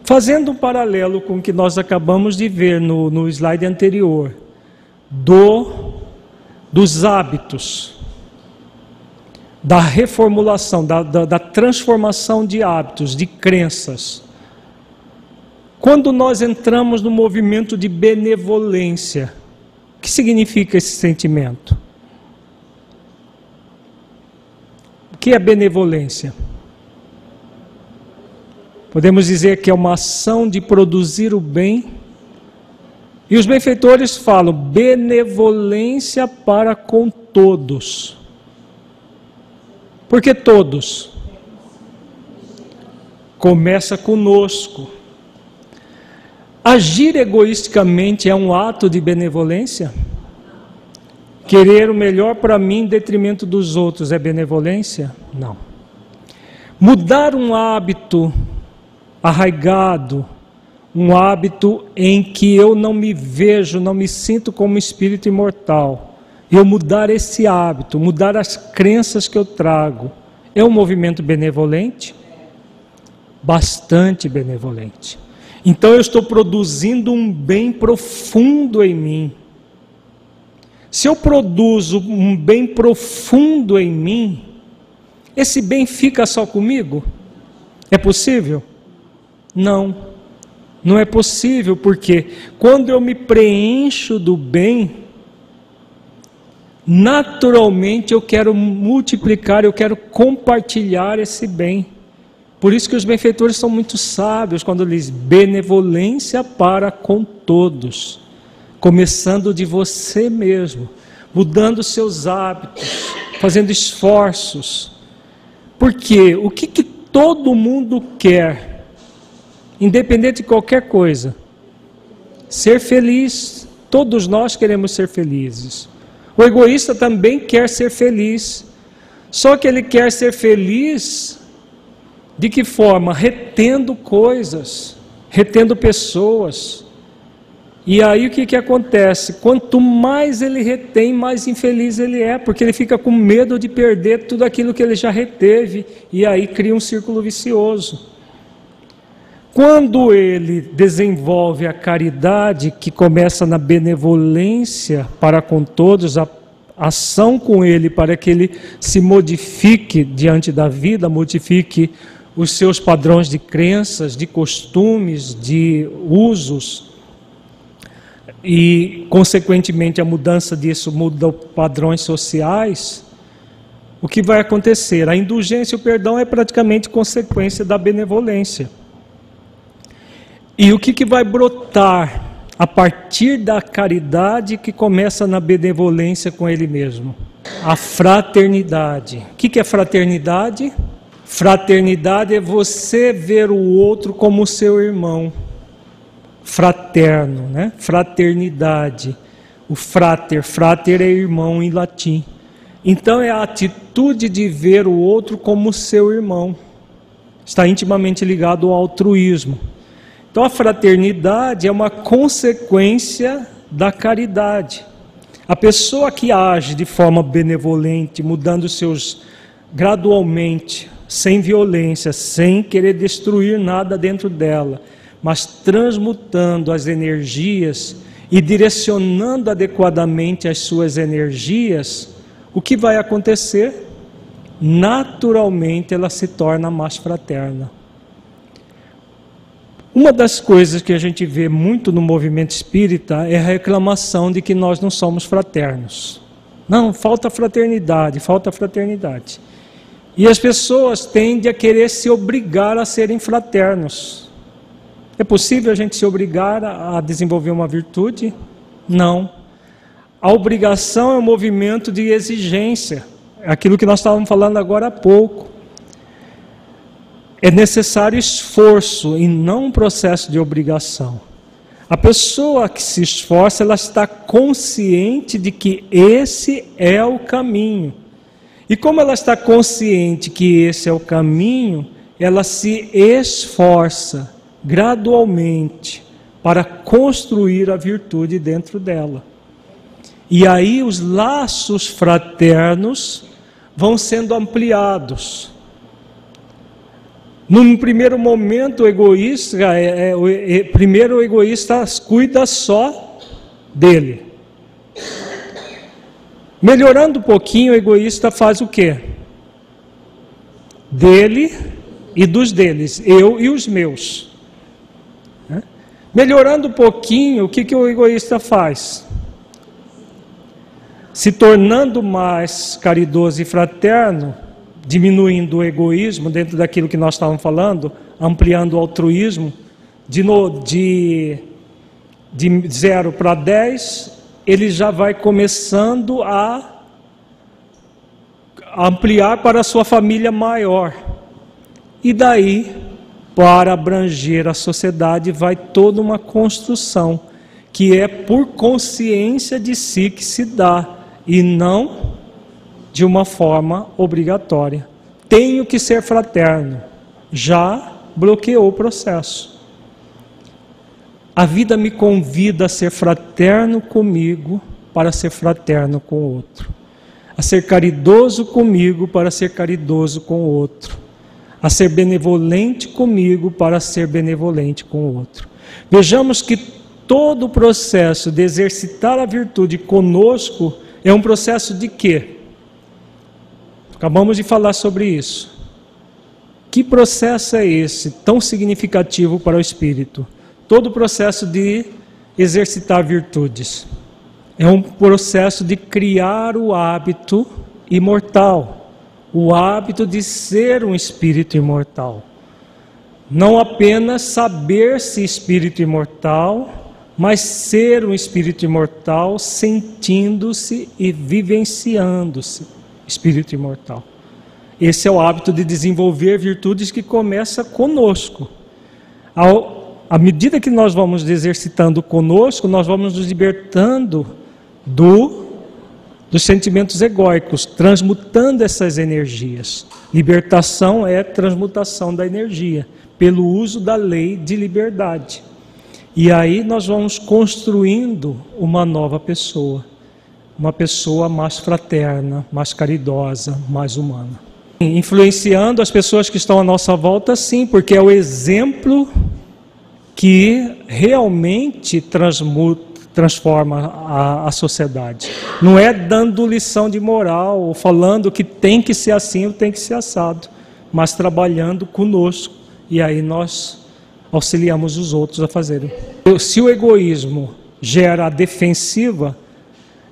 Fazendo um paralelo com o que nós acabamos de ver no, no slide anterior, do dos hábitos, da reformulação, da, da, da transformação de hábitos, de crenças. Quando nós entramos no movimento de benevolência, o que significa esse sentimento? O que é benevolência? Podemos dizer que é uma ação de produzir o bem e os benfeitores falam benevolência para com todos. Por que todos? Começa conosco. Agir egoisticamente é um ato de benevolência? Querer o melhor para mim em detrimento dos outros é benevolência? Não. Mudar um hábito arraigado, um hábito em que eu não me vejo, não me sinto como espírito imortal. Eu mudar esse hábito, mudar as crenças que eu trago, é um movimento benevolente? Bastante benevolente. Então eu estou produzindo um bem profundo em mim. Se eu produzo um bem profundo em mim, esse bem fica só comigo? É possível? Não. Não é possível, porque quando eu me preencho do bem, naturalmente eu quero multiplicar, eu quero compartilhar esse bem. Por isso que os benfeitores são muito sábios quando eles benevolência para com todos, começando de você mesmo, mudando seus hábitos, fazendo esforços. Porque o que, que todo mundo quer? Independente de qualquer coisa. Ser feliz, todos nós queremos ser felizes. O egoísta também quer ser feliz, só que ele quer ser feliz de que forma? Retendo coisas, retendo pessoas. E aí o que, que acontece? Quanto mais ele retém, mais infeliz ele é, porque ele fica com medo de perder tudo aquilo que ele já reteve, e aí cria um círculo vicioso. Quando ele desenvolve a caridade, que começa na benevolência para com todos, a ação com ele para que ele se modifique diante da vida, modifique os seus padrões de crenças, de costumes, de usos, e, consequentemente, a mudança disso muda padrões sociais, o que vai acontecer? A indulgência e o perdão é praticamente consequência da benevolência. E o que, que vai brotar a partir da caridade que começa na benevolência com Ele mesmo? A fraternidade. O que, que é fraternidade? Fraternidade é você ver o outro como seu irmão. Fraterno, né? Fraternidade. O frater, frater é irmão em latim. Então é a atitude de ver o outro como seu irmão. Está intimamente ligado ao altruísmo. Então a fraternidade é uma consequência da caridade. A pessoa que age de forma benevolente, mudando seus gradualmente, sem violência, sem querer destruir nada dentro dela, mas transmutando as energias e direcionando adequadamente as suas energias, o que vai acontecer? Naturalmente ela se torna mais fraterna. Uma das coisas que a gente vê muito no movimento espírita é a reclamação de que nós não somos fraternos. Não, falta fraternidade, falta fraternidade. E as pessoas tendem a querer se obrigar a serem fraternos. É possível a gente se obrigar a desenvolver uma virtude? Não. A obrigação é um movimento de exigência, aquilo que nós estávamos falando agora há pouco. É necessário esforço e não um processo de obrigação. A pessoa que se esforça, ela está consciente de que esse é o caminho. E como ela está consciente que esse é o caminho, ela se esforça gradualmente para construir a virtude dentro dela. E aí os laços fraternos vão sendo ampliados. Num primeiro momento, o egoísta, é, é, é, primeiro o egoísta cuida só dele. Melhorando um pouquinho, o egoísta faz o quê? Dele e dos deles, eu e os meus. Melhorando um pouquinho, o que, que o egoísta faz? Se tornando mais caridoso e fraterno, diminuindo o egoísmo dentro daquilo que nós estávamos falando, ampliando o altruísmo, de, no, de, de zero para dez, ele já vai começando a ampliar para a sua família maior. E daí, para abranger a sociedade, vai toda uma construção, que é por consciência de si que se dá, e não de uma forma obrigatória. Tenho que ser fraterno. Já bloqueou o processo. A vida me convida a ser fraterno comigo para ser fraterno com o outro. A ser caridoso comigo para ser caridoso com o outro. A ser benevolente comigo para ser benevolente com o outro. Vejamos que todo o processo de exercitar a virtude conosco é um processo de quê? Acabamos de falar sobre isso. Que processo é esse tão significativo para o espírito? Todo o processo de exercitar virtudes. É um processo de criar o hábito imortal, o hábito de ser um espírito imortal. Não apenas saber-se espírito imortal, mas ser um espírito imortal sentindo-se e vivenciando-se espírito imortal. Esse é o hábito de desenvolver virtudes que começa conosco. Ao, à medida que nós vamos exercitando conosco, nós vamos nos libertando do dos sentimentos egóicos, transmutando essas energias. Libertação é transmutação da energia pelo uso da lei de liberdade. E aí nós vamos construindo uma nova pessoa uma pessoa mais fraterna, mais caridosa, mais humana. Influenciando as pessoas que estão à nossa volta, sim, porque é o exemplo que realmente transmuta, transforma a, a sociedade. Não é dando lição de moral ou falando que tem que ser assim ou tem que ser assado, mas trabalhando conosco. E aí nós auxiliamos os outros a fazerem. Se o egoísmo gera a defensiva,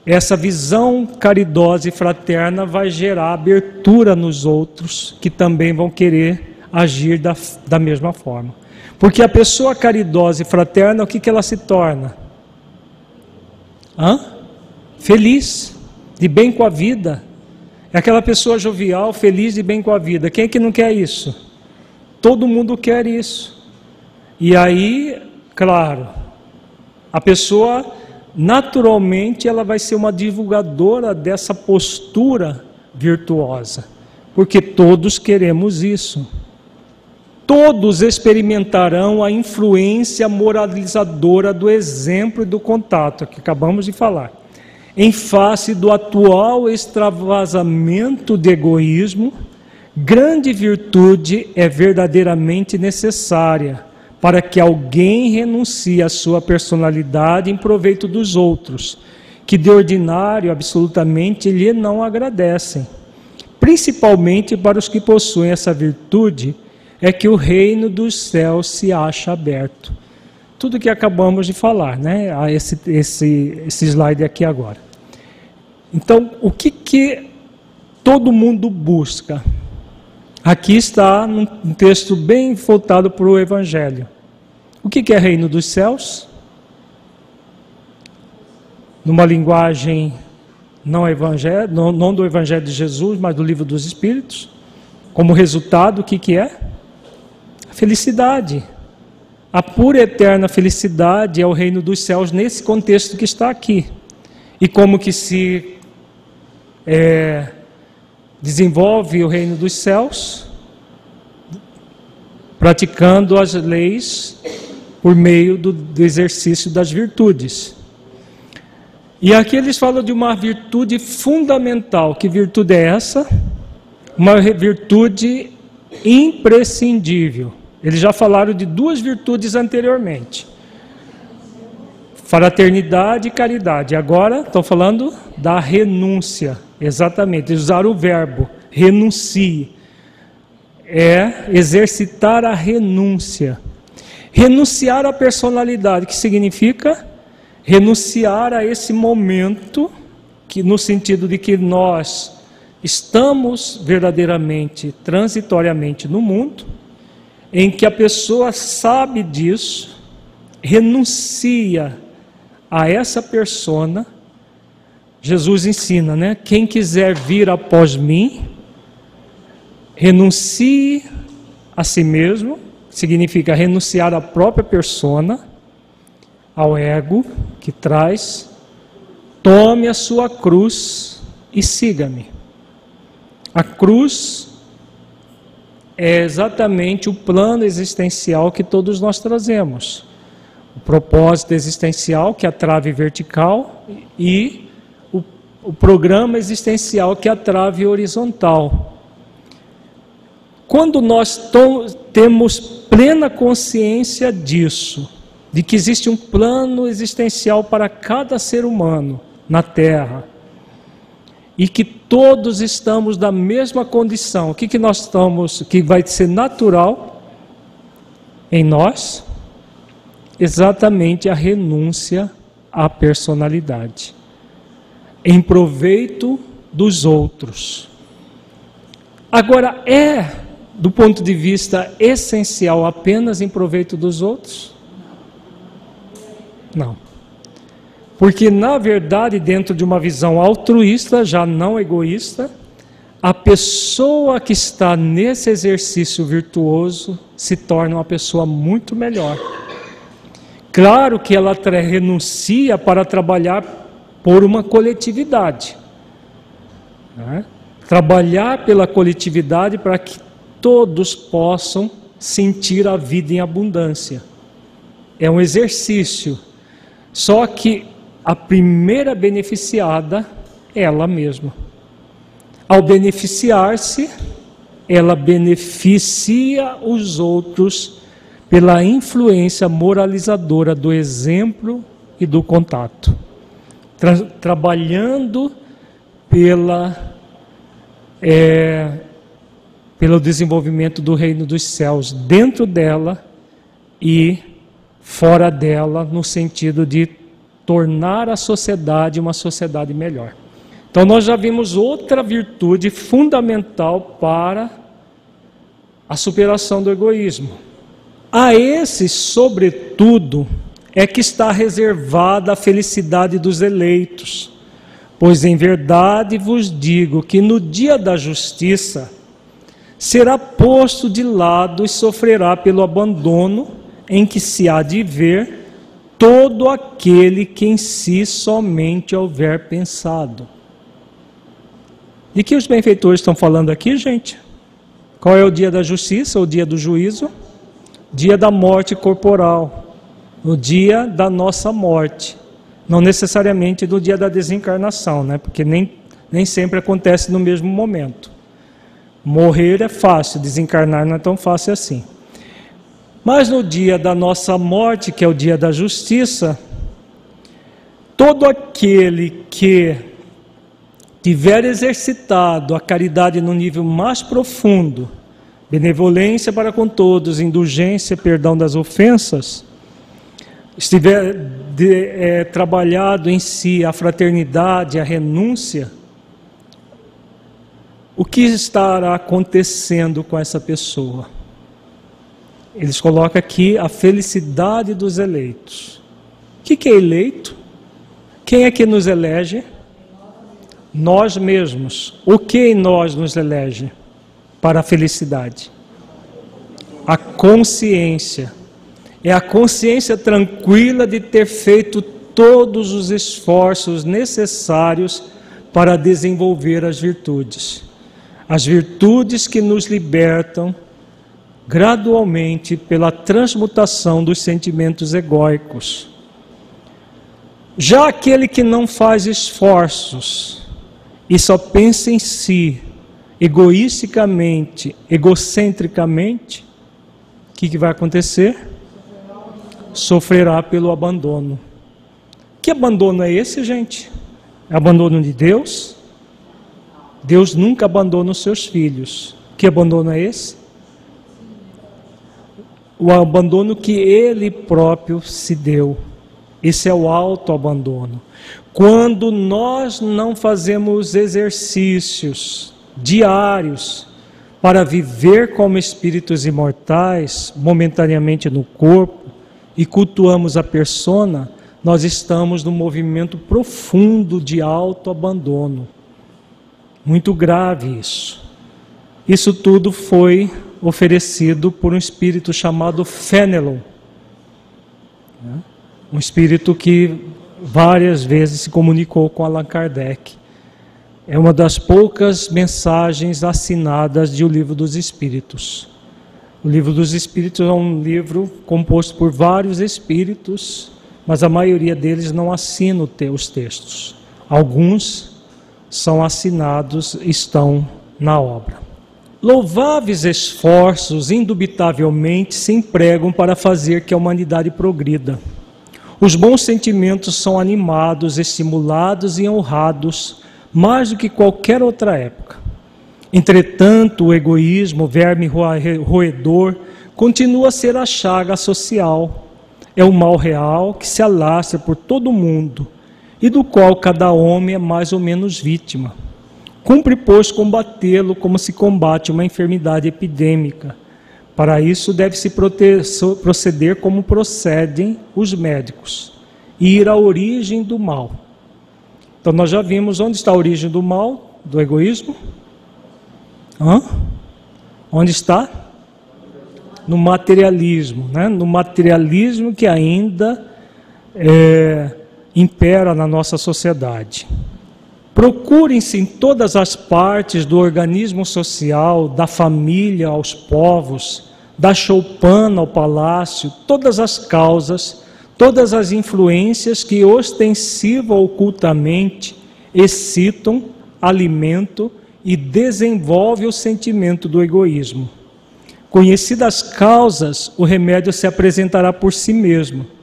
essa visão caridosa e fraterna vai gerar abertura nos outros que também vão querer agir da, da mesma forma. Porque a pessoa caridosa e fraterna, o que, que ela se torna? Hã? Feliz, de bem com a vida. É aquela pessoa jovial, feliz de bem com a vida. Quem é que não quer isso? Todo mundo quer isso. E aí, claro, a pessoa naturalmente ela vai ser uma divulgadora dessa postura virtuosa, porque todos queremos isso. Todos experimentarão a influência moralizadora do exemplo e do contato que acabamos de falar. Em face do atual extravasamento de egoísmo, grande virtude é verdadeiramente necessária para que alguém renuncie à sua personalidade em proveito dos outros, que de ordinário absolutamente lhe não agradecem. Principalmente para os que possuem essa virtude, é que o reino dos céus se acha aberto. Tudo que acabamos de falar, né? Esse, esse, esse slide aqui agora. Então, o que, que todo mundo busca? Aqui está um texto bem voltado para o Evangelho. O que, é reino dos céus? Numa linguagem não, evangelho, não, não do Evangelho de Jesus, mas do livro dos Espíritos. Como resultado, o que, que é? A felicidade. A pura eterna felicidade é o reino dos céus nesse contexto que está aqui. E como que se é, desenvolve o reino dos céus? Praticando as leis por meio do, do exercício das virtudes. E aqui eles falam de uma virtude fundamental. Que virtude é essa? Uma virtude imprescindível. Eles já falaram de duas virtudes anteriormente: fraternidade e caridade. Agora estão falando da renúncia. Exatamente, usar o verbo renuncie. É exercitar a renúncia. Renunciar à personalidade, que significa renunciar a esse momento, que no sentido de que nós estamos verdadeiramente, transitoriamente no mundo, em que a pessoa sabe disso, renuncia a essa persona. Jesus ensina, né? Quem quiser vir após mim, renuncie a si mesmo, significa renunciar à própria persona, ao ego que traz, tome a sua cruz e siga-me. A cruz é exatamente o plano existencial que todos nós trazemos. O propósito existencial, que é a trave vertical, e o, o programa existencial, que é a trave horizontal. Quando nós temos plena consciência disso, de que existe um plano existencial para cada ser humano na Terra, e que todos estamos na mesma condição. O que, que nós estamos, que vai ser natural em nós? Exatamente a renúncia à personalidade, em proveito dos outros. Agora, é, do ponto de vista essencial, apenas em proveito dos outros? Não. Porque, na verdade, dentro de uma visão altruísta, já não egoísta, a pessoa que está nesse exercício virtuoso se torna uma pessoa muito melhor. Claro que ela renuncia para trabalhar por uma coletividade. Né? Trabalhar pela coletividade para que todos possam sentir a vida em abundância. É um exercício. Só que a primeira beneficiada é ela mesma. Ao beneficiar-se, ela beneficia os outros pela influência moralizadora do exemplo e do contato, Tra trabalhando pela é, pelo desenvolvimento do reino dos céus dentro dela e fora dela, no sentido de tornar a sociedade uma sociedade melhor. Então, nós já vimos outra virtude fundamental para a superação do egoísmo. A esse, sobretudo, é que está reservada a felicidade dos eleitos. Pois em verdade vos digo que no dia da justiça será posto de lado e sofrerá pelo abandono em que se há de ver todo aquele que em si somente houver pensado. De que os benfeitores estão falando aqui, gente? Qual é o dia da justiça, o dia do juízo? Dia da morte corporal, o dia da nossa morte. Não necessariamente do dia da desencarnação, né? porque nem, nem sempre acontece no mesmo momento. Morrer é fácil, desencarnar não é tão fácil assim. Mas no dia da nossa morte, que é o dia da justiça, todo aquele que tiver exercitado a caridade no nível mais profundo, benevolência para com todos, indulgência, perdão das ofensas, estiver de, é, trabalhado em si a fraternidade, a renúncia, o que estará acontecendo com essa pessoa? Eles colocam aqui a felicidade dos eleitos. O que, é eleito? Quem é que nos elege? Nós mesmos. O que em nós nos elege para a felicidade? A consciência. É a consciência tranquila de ter feito todos os esforços necessários para desenvolver as virtudes. As virtudes que nos libertam gradualmente pela transmutação dos sentimentos egóicos. Já aquele que não faz esforços e só pensa em si, egoisticamente, egocentricamente, o que, que vai acontecer? Sofrerá pelo abandono. Que abandono é esse, gente? É abandono de Deus? Deus nunca abandona os seus filhos. Que abandono é esse? o abandono que ele próprio se deu. Esse é o autoabandono. Quando nós não fazemos exercícios diários para viver como espíritos imortais, momentaneamente no corpo, e cultuamos a persona, nós estamos num movimento profundo de autoabandono. Muito grave isso. Isso tudo foi oferecido por um espírito chamado Fenelon. Né? Um espírito que várias vezes se comunicou com Allan Kardec. É uma das poucas mensagens assinadas de O Livro dos Espíritos. O Livro dos Espíritos é um livro composto por vários espíritos, mas a maioria deles não assina os textos. Alguns são assinados, estão na obra. Louváveis esforços, indubitavelmente, se empregam para fazer que a humanidade progrida. Os bons sentimentos são animados, estimulados e honrados mais do que qualquer outra época. Entretanto, o egoísmo, o verme roedor, continua a ser a chaga social. É o mal real que se alastra por todo o mundo e do qual cada homem é mais ou menos vítima. Cumpre, pois, combatê-lo como se combate uma enfermidade epidêmica. Para isso, deve-se proceder como procedem os médicos, ir à origem do mal. Então, nós já vimos onde está a origem do mal, do egoísmo. Hã? Onde está? No materialismo, né? no materialismo que ainda é, impera na nossa sociedade. Procurem-se em todas as partes do organismo social, da família aos povos, da choupana ao palácio, todas as causas, todas as influências que ostensiva ocultamente excitam, alimentam e desenvolvem o sentimento do egoísmo. Conhecidas as causas, o remédio se apresentará por si mesmo.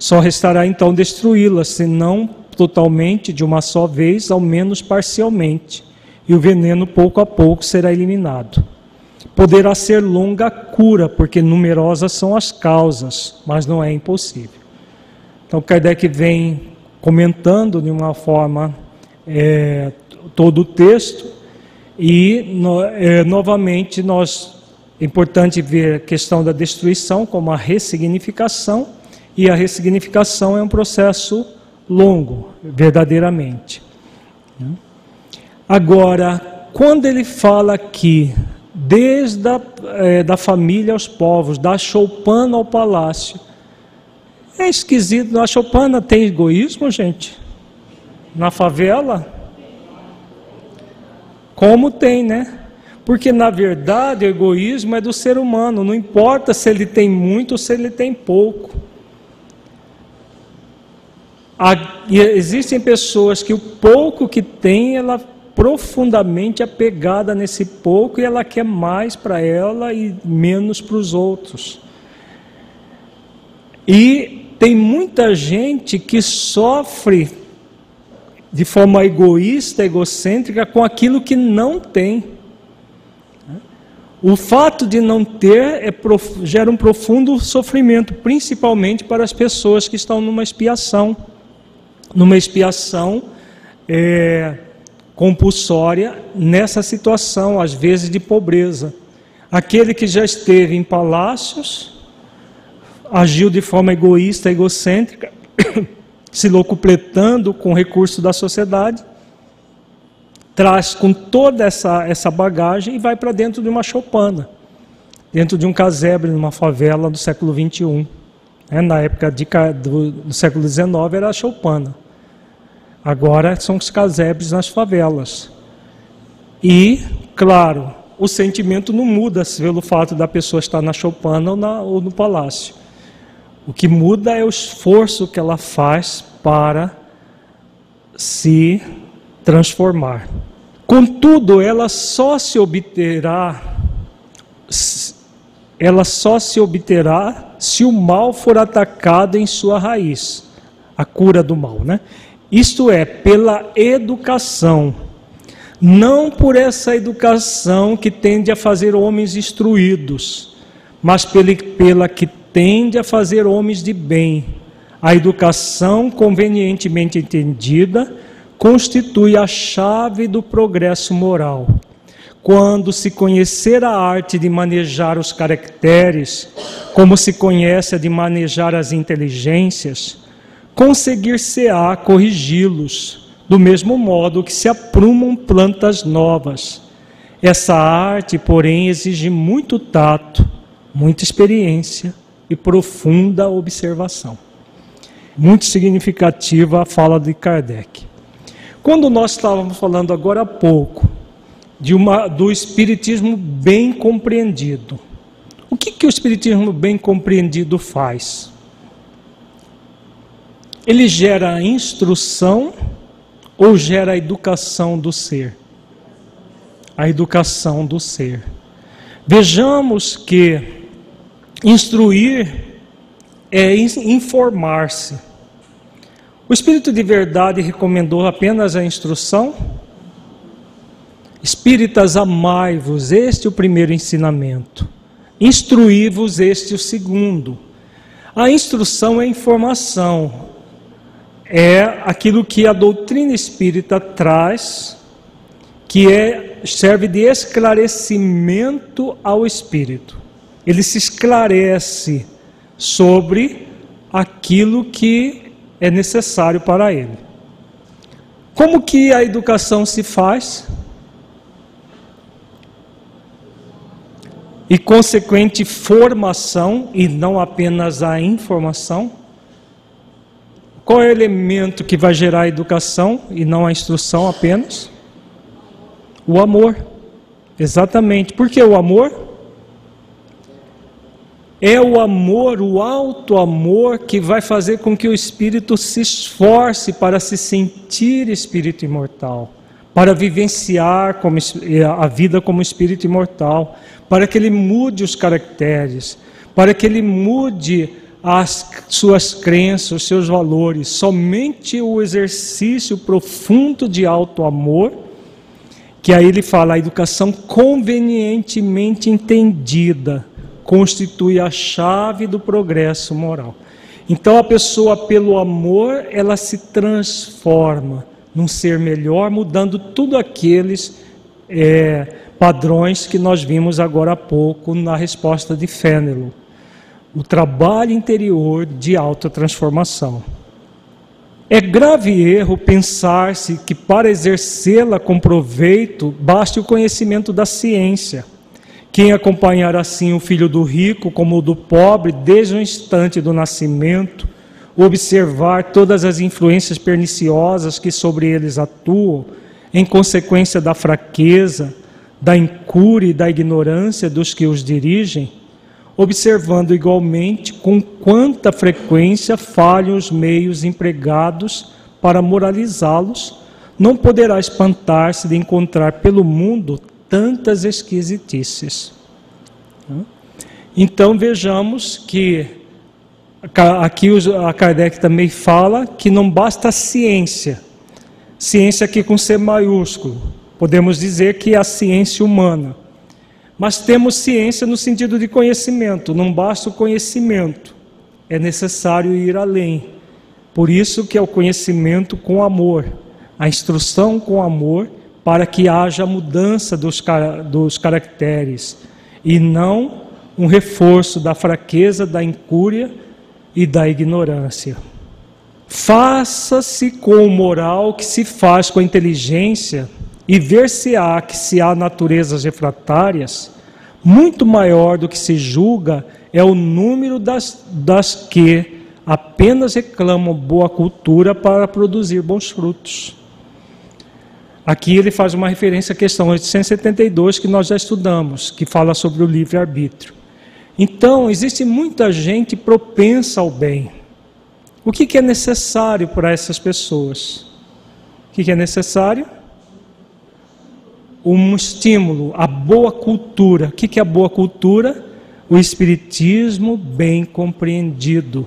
Só restará então destruí-las, senão totalmente de uma só vez, ao menos parcialmente, e o veneno pouco a pouco será eliminado. Poderá ser longa a cura, porque numerosas são as causas, mas não é impossível. Então Kardec vem comentando de uma forma é, todo o texto e no, é, novamente nós é importante ver a questão da destruição como a ressignificação e a ressignificação é um processo longo, verdadeiramente. Agora, quando ele fala aqui, desde a é, da família aos povos, da choupana ao palácio, é esquisito. A choupana tem egoísmo, gente? Na favela? Como tem, né? Porque na verdade o egoísmo é do ser humano, não importa se ele tem muito ou se ele tem pouco existem pessoas que o pouco que tem, ela profundamente apegada nesse pouco e ela quer mais para ela e menos para os outros. E tem muita gente que sofre de forma egoísta, egocêntrica com aquilo que não tem. O fato de não ter é, gera um profundo sofrimento, principalmente para as pessoas que estão numa expiação, numa expiação é, compulsória, nessa situação, às vezes, de pobreza. Aquele que já esteve em palácios, agiu de forma egoísta, egocêntrica, <coughs> se locupletando com recursos da sociedade, traz com toda essa, essa bagagem e vai para dentro de uma choupana, dentro de um casebre, numa favela do século XXI. É, na época de, do, do, século XIX era a choupana. Agora são os casebres nas favelas. E, claro, o sentimento não muda pelo fato da pessoa estar na choupana ou, ou no palácio. O que muda é o esforço que ela faz para se transformar. Contudo, ela só se obterá ela só se obterá se o mal for atacado em sua raiz, a cura do mal, né? Isto é, pela educação, não por essa educação que tende a fazer homens instruídos, mas pela, pela que tende a fazer homens de bem. A educação convenientemente entendida constitui a chave do progresso moral. Quando se conhecer a arte de manejar os caracteres, como se conhece a de manejar as inteligências, conseguir-se-á corrigi-los, do mesmo modo que se aprumam plantas novas. Essa arte, porém, exige muito tato, muita experiência e profunda observação. Muito significativa a fala de Kardec. Quando nós estávamos falando agora há pouco de uma, do Espiritismo bem compreendido, o que, que o Espiritismo bem compreendido faz? Ele gera instrução ou gera a educação do ser? A educação do ser. Vejamos que instruir é informar-se. O Espírito de Verdade recomendou apenas a instrução? Espíritas, amai-vos, este é o primeiro ensinamento. Instruí-vos, este é o segundo. A instrução é informação, é aquilo que a doutrina espírita traz, que é, serve de esclarecimento ao espírito. Ele se esclarece sobre aquilo que é necessário para ele. Como que a educação se faz? E consequente formação e não apenas a informação? Qual é o elemento que vai gerar a educação e não a instrução apenas? O amor. Exatamente. Por que o amor? É o amor, o alto amor, que vai fazer com que o espírito se esforce para se sentir espírito imortal, para vivenciar como, a vida como espírito imortal, para que ele mude os caracteres, para que ele mude as suas crenças, os seus valores. Somente o exercício profundo de alto amor, que aí ele fala a educação convenientemente entendida constitui a chave do progresso moral. Então a pessoa, pelo amor, ela se transforma num ser melhor, mudando tudo aqueles é, padrões que nós vimos agora há pouco na resposta de Fénelon. O trabalho interior de autotransformação. É grave erro pensar-se que para exercê-la com proveito baste o conhecimento da ciência quem acompanhar assim o filho do rico como o do pobre, desde o instante do nascimento, observar todas as influências perniciosas que sobre eles atuam, em consequência da fraqueza, da incúria e da ignorância dos que os dirigem, observando igualmente com quanta frequência falham os meios empregados para moralizá-los, não poderá espantar-se de encontrar pelo mundo tantas esquisitices. Então vejamos que aqui a Kardec também fala que não basta a ciência, ciência aqui com C maiúsculo, podemos dizer que é a ciência humana, Mas temos ciência no sentido de conhecimento, não basta o conhecimento, é necessário ir além. Por isso que é o conhecimento com amor, a instrução com amor, para que haja mudança dos, dos caracteres e não um reforço da fraqueza, da incúria e da ignorância. Faça-se com o moral que se faz com a inteligência e ver-se-á que se há naturezas refratárias, muito maior do que se julga é o número das, das que apenas reclamam boa cultura para produzir bons frutos. Aqui ele faz uma referência à questão 872 que nós já estudamos, que fala sobre o livre-arbítrio. Então, existe muita gente propensa ao bem. O que, que é necessário para essas pessoas? O que, que é necessário? Um estímulo, a boa cultura. O que, é a boa cultura? O Espiritismo bem compreendido.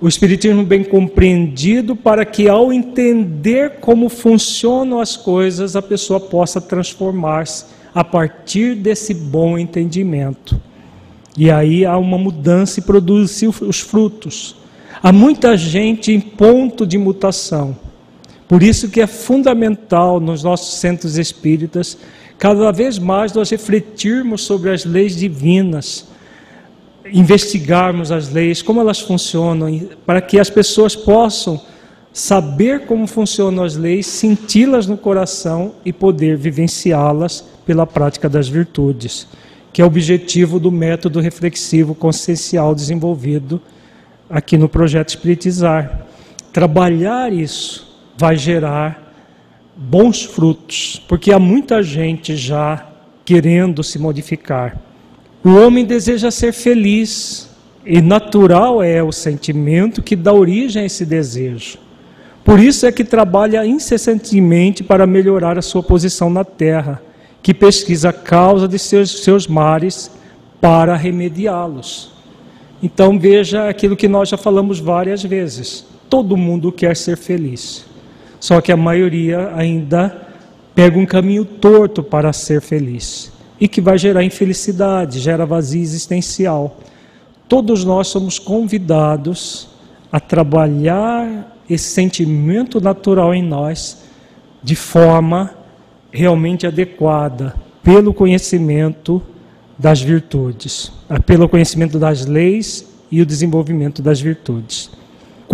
O Espiritismo bem compreendido para que, ao entender como funcionam as coisas, a pessoa possa transformar-se a partir desse bom entendimento. E aí há uma mudança e produz os frutos. Há muita gente em ponto de mutação. Por isso que é fundamental nos nossos centros espíritas, cada vez mais nós refletirmos sobre as leis divinas, investigarmos as leis, como elas funcionam, para que as pessoas possam saber como funcionam as leis, senti-las no coração e poder vivenciá-las pela prática das virtudes que é o objetivo do método reflexivo consciencial desenvolvido aqui no projeto Espiritizar. Trabalhar isso vai gerar bons frutos, porque há muita gente já querendo se modificar. O homem deseja ser feliz e natural é o sentimento que dá origem a esse desejo. Por isso é que trabalha incessantemente para melhorar a sua posição na terra que pesquisa a causa de seus, seus mares para remediá-los. Então veja aquilo que nós já falamos várias vezes. Todo mundo quer ser feliz. Só que a maioria ainda pega um caminho torto para ser feliz e que vai gerar infelicidade, gera vazio existencial. Todos nós somos convidados a trabalhar esse sentimento natural em nós de forma realmente adequada pelo conhecimento das virtudes, pelo conhecimento das leis e o desenvolvimento das virtudes.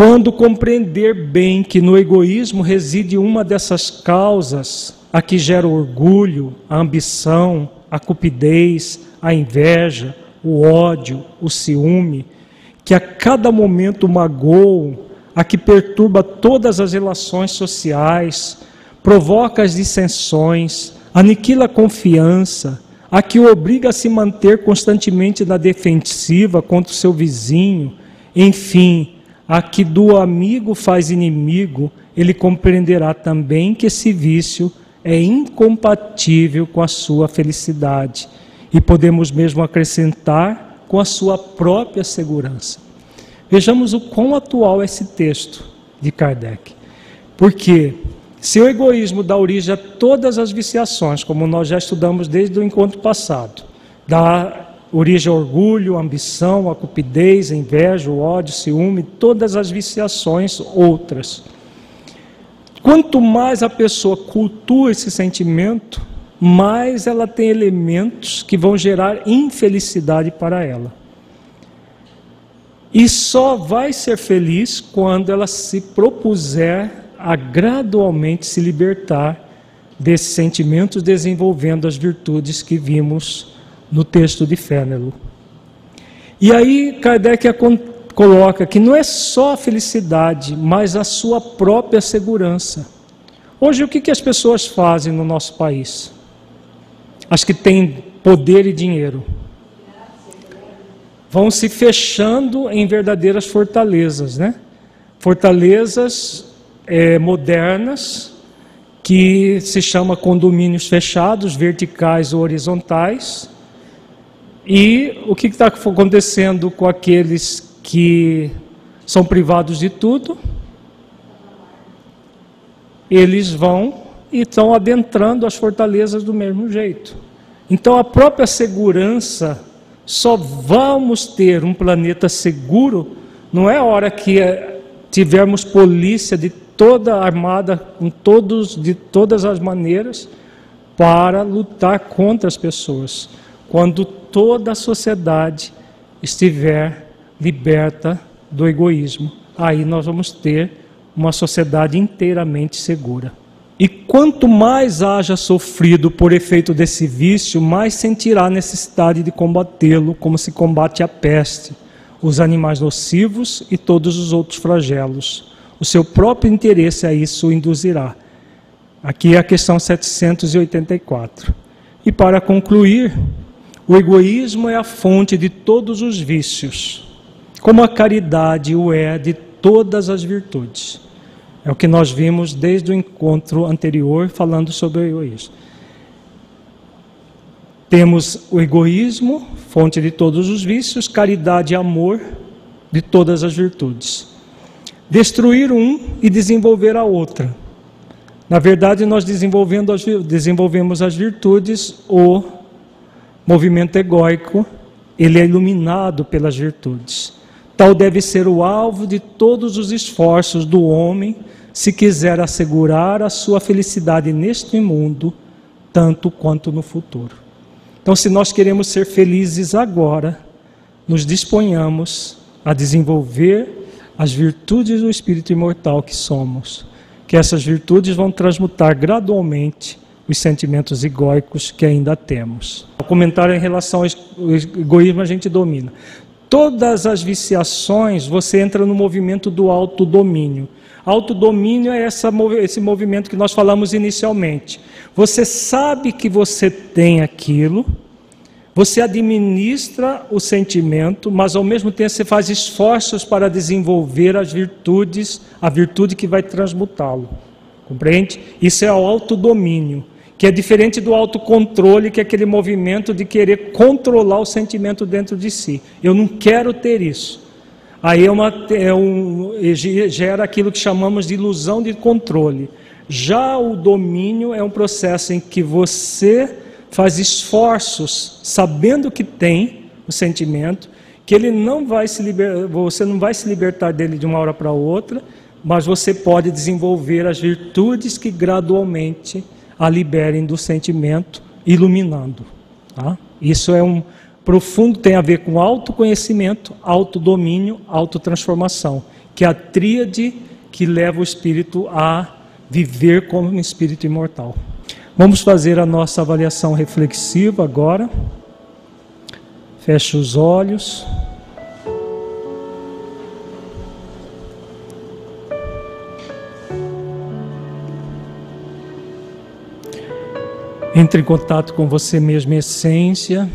Quando compreender bem que no egoísmo reside uma dessas causas a que gera o orgulho, a ambição, a cupidez, a inveja, o ódio, o ciúme, que a cada momento magoam, a que perturba todas as relações sociais, provoca as dissensões, aniquila a confiança, a que o obriga a se manter constantemente na defensiva contra o seu vizinho, enfim, a que do amigo faz inimigo, ele compreenderá também que esse vício é incompatível com a sua felicidade e podemos mesmo acrescentar com a sua própria segurança. Vejamos o quão atual é esse texto de Kardec. Porque se o egoísmo dá origem a todas as viciações, como nós já estudamos desde o encontro passado, dá origem orgulho, ambição, à cupidez, inveja, ao ódio, ciúme, todas as viciações outras. Quanto mais a pessoa cultua esse sentimento, mais ela tem elementos que vão gerar infelicidade para ela. E só vai ser feliz quando ela se propuser a gradualmente se libertar desses sentimentos, desenvolvendo as virtudes que vimos no texto de Fénelon. E aí Kardec coloca que não é só a felicidade, mas a sua própria segurança. Hoje, o que, que as pessoas fazem no nosso país? As que têm poder e dinheiro. Vão se fechando em verdadeiras fortalezas, né? Fortalezas é, modernas que se chama condomínios fechados, verticais ou horizontais. E o que está acontecendo com aqueles que são privados de tudo? Eles vão e estão adentrando as fortalezas do mesmo jeito. Então a própria segurança, só vamos ter um planeta seguro, não é hora que eh, tivermos polícia de toda armada, com todos, de todas as maneiras, para lutar contra as pessoas. Quando toda a sociedade estiver liberta do egoísmo, aí nós vamos ter uma sociedade inteiramente segura. E quanto mais haja sofrido por efeito desse vício, mais sentirá necessidade de combatê-lo, como se combate a peste, os animais nocivos e todos os outros flagelos. O seu próprio interesse a isso induzirá. Aqui é a questão 784. E para concluir, o egoísmo é a fonte de todos os vícios, como a caridade o é de todas as virtudes. É o que nós vimos desde o encontro anterior falando sobre o egoísmo. Temos o egoísmo, fonte de todos os vícios, caridade e amor de todas as virtudes. Destruir um e desenvolver a outra. Na verdade, nós desenvolvendo as, desenvolvemos as virtudes, o movimento egóico, ele é iluminado pelas virtudes. Tal deve ser o alvo de todos os esforços do homem se quiser assegurar a sua felicidade neste mundo, tanto quanto no futuro. Então, se nós queremos ser felizes agora, nos disponhamos a desenvolver as virtudes do espírito imortal que somos, que essas virtudes vão transmutar gradualmente os sentimentos egóicos que ainda temos. O comentário em relação ao egoísmo a gente domina. Todas as viciações, você entra no movimento do autodomínio. Autodomínio é essa, esse movimento que nós falamos inicialmente. Você sabe que você tem aquilo, você administra o sentimento, mas ao mesmo tempo você faz esforços para desenvolver as virtudes, a virtude que vai transmutá-lo. Compreende? Isso é o autodomínio, que é diferente do autocontrole, que é aquele movimento de querer controlar o sentimento dentro de si. Eu não quero ter isso. Aí é uma, é um, gera aquilo que chamamos de ilusão de controle. Já o domínio é um processo em que você faz esforços, sabendo que tem o sentimento, que ele não vai se liber, você não vai se libertar dele de uma hora para outra, mas você pode desenvolver as virtudes que gradualmente a liberem do sentimento, iluminando. Tá? Isso é um, Profundo tem a ver com autoconhecimento, autodomínio, autotransformação, que é a tríade que leva o espírito a viver como um espírito imortal. Vamos fazer a nossa avaliação reflexiva agora. Feche os olhos. Entre em contato com você mesmo, essência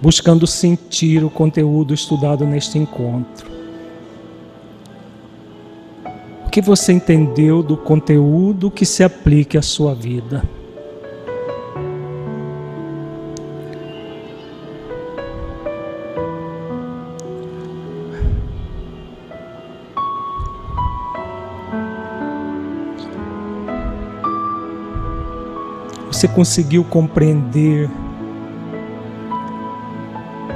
buscando sentir o conteúdo estudado neste encontro. O que você entendeu do conteúdo que se aplique à sua vida? Você conseguiu compreender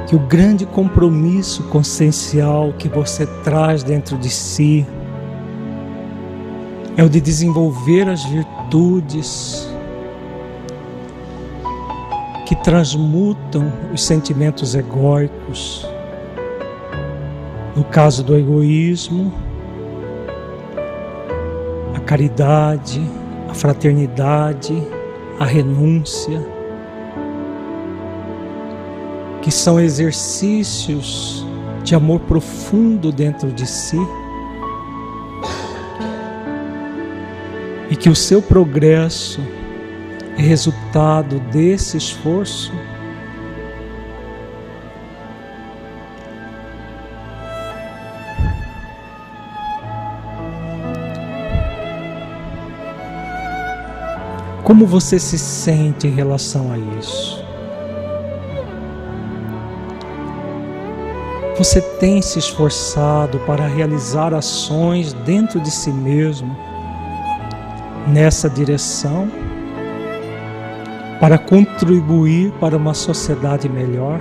que o grande compromisso consciencial que você traz dentro de si é o de desenvolver as virtudes que transmutam os sentimentos egóicos. No caso do egoísmo, a caridade, a fraternidade, a renúncia que são exercícios de amor profundo dentro de si, e que o seu progresso é resultado desse esforço. Como você se sente em relação a isso? Você tem se esforçado para realizar ações dentro de si mesmo nessa direção? para contribuir para uma sociedade melhor?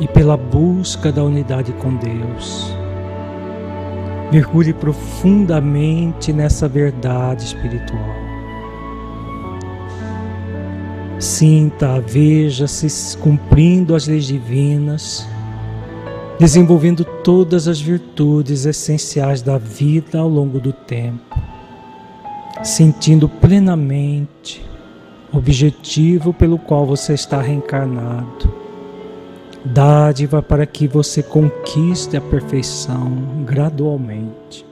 e pela busca da unidade com Deus. Mergulhe profundamente nessa verdade espiritual. Sinta, veja-se cumprindo as leis divinas, desenvolvendo todas as virtudes essenciais da vida ao longo do tempo, sentindo plenamente o objetivo pelo qual você está reencarnado. Dádiva para que você conquiste a perfeição gradualmente.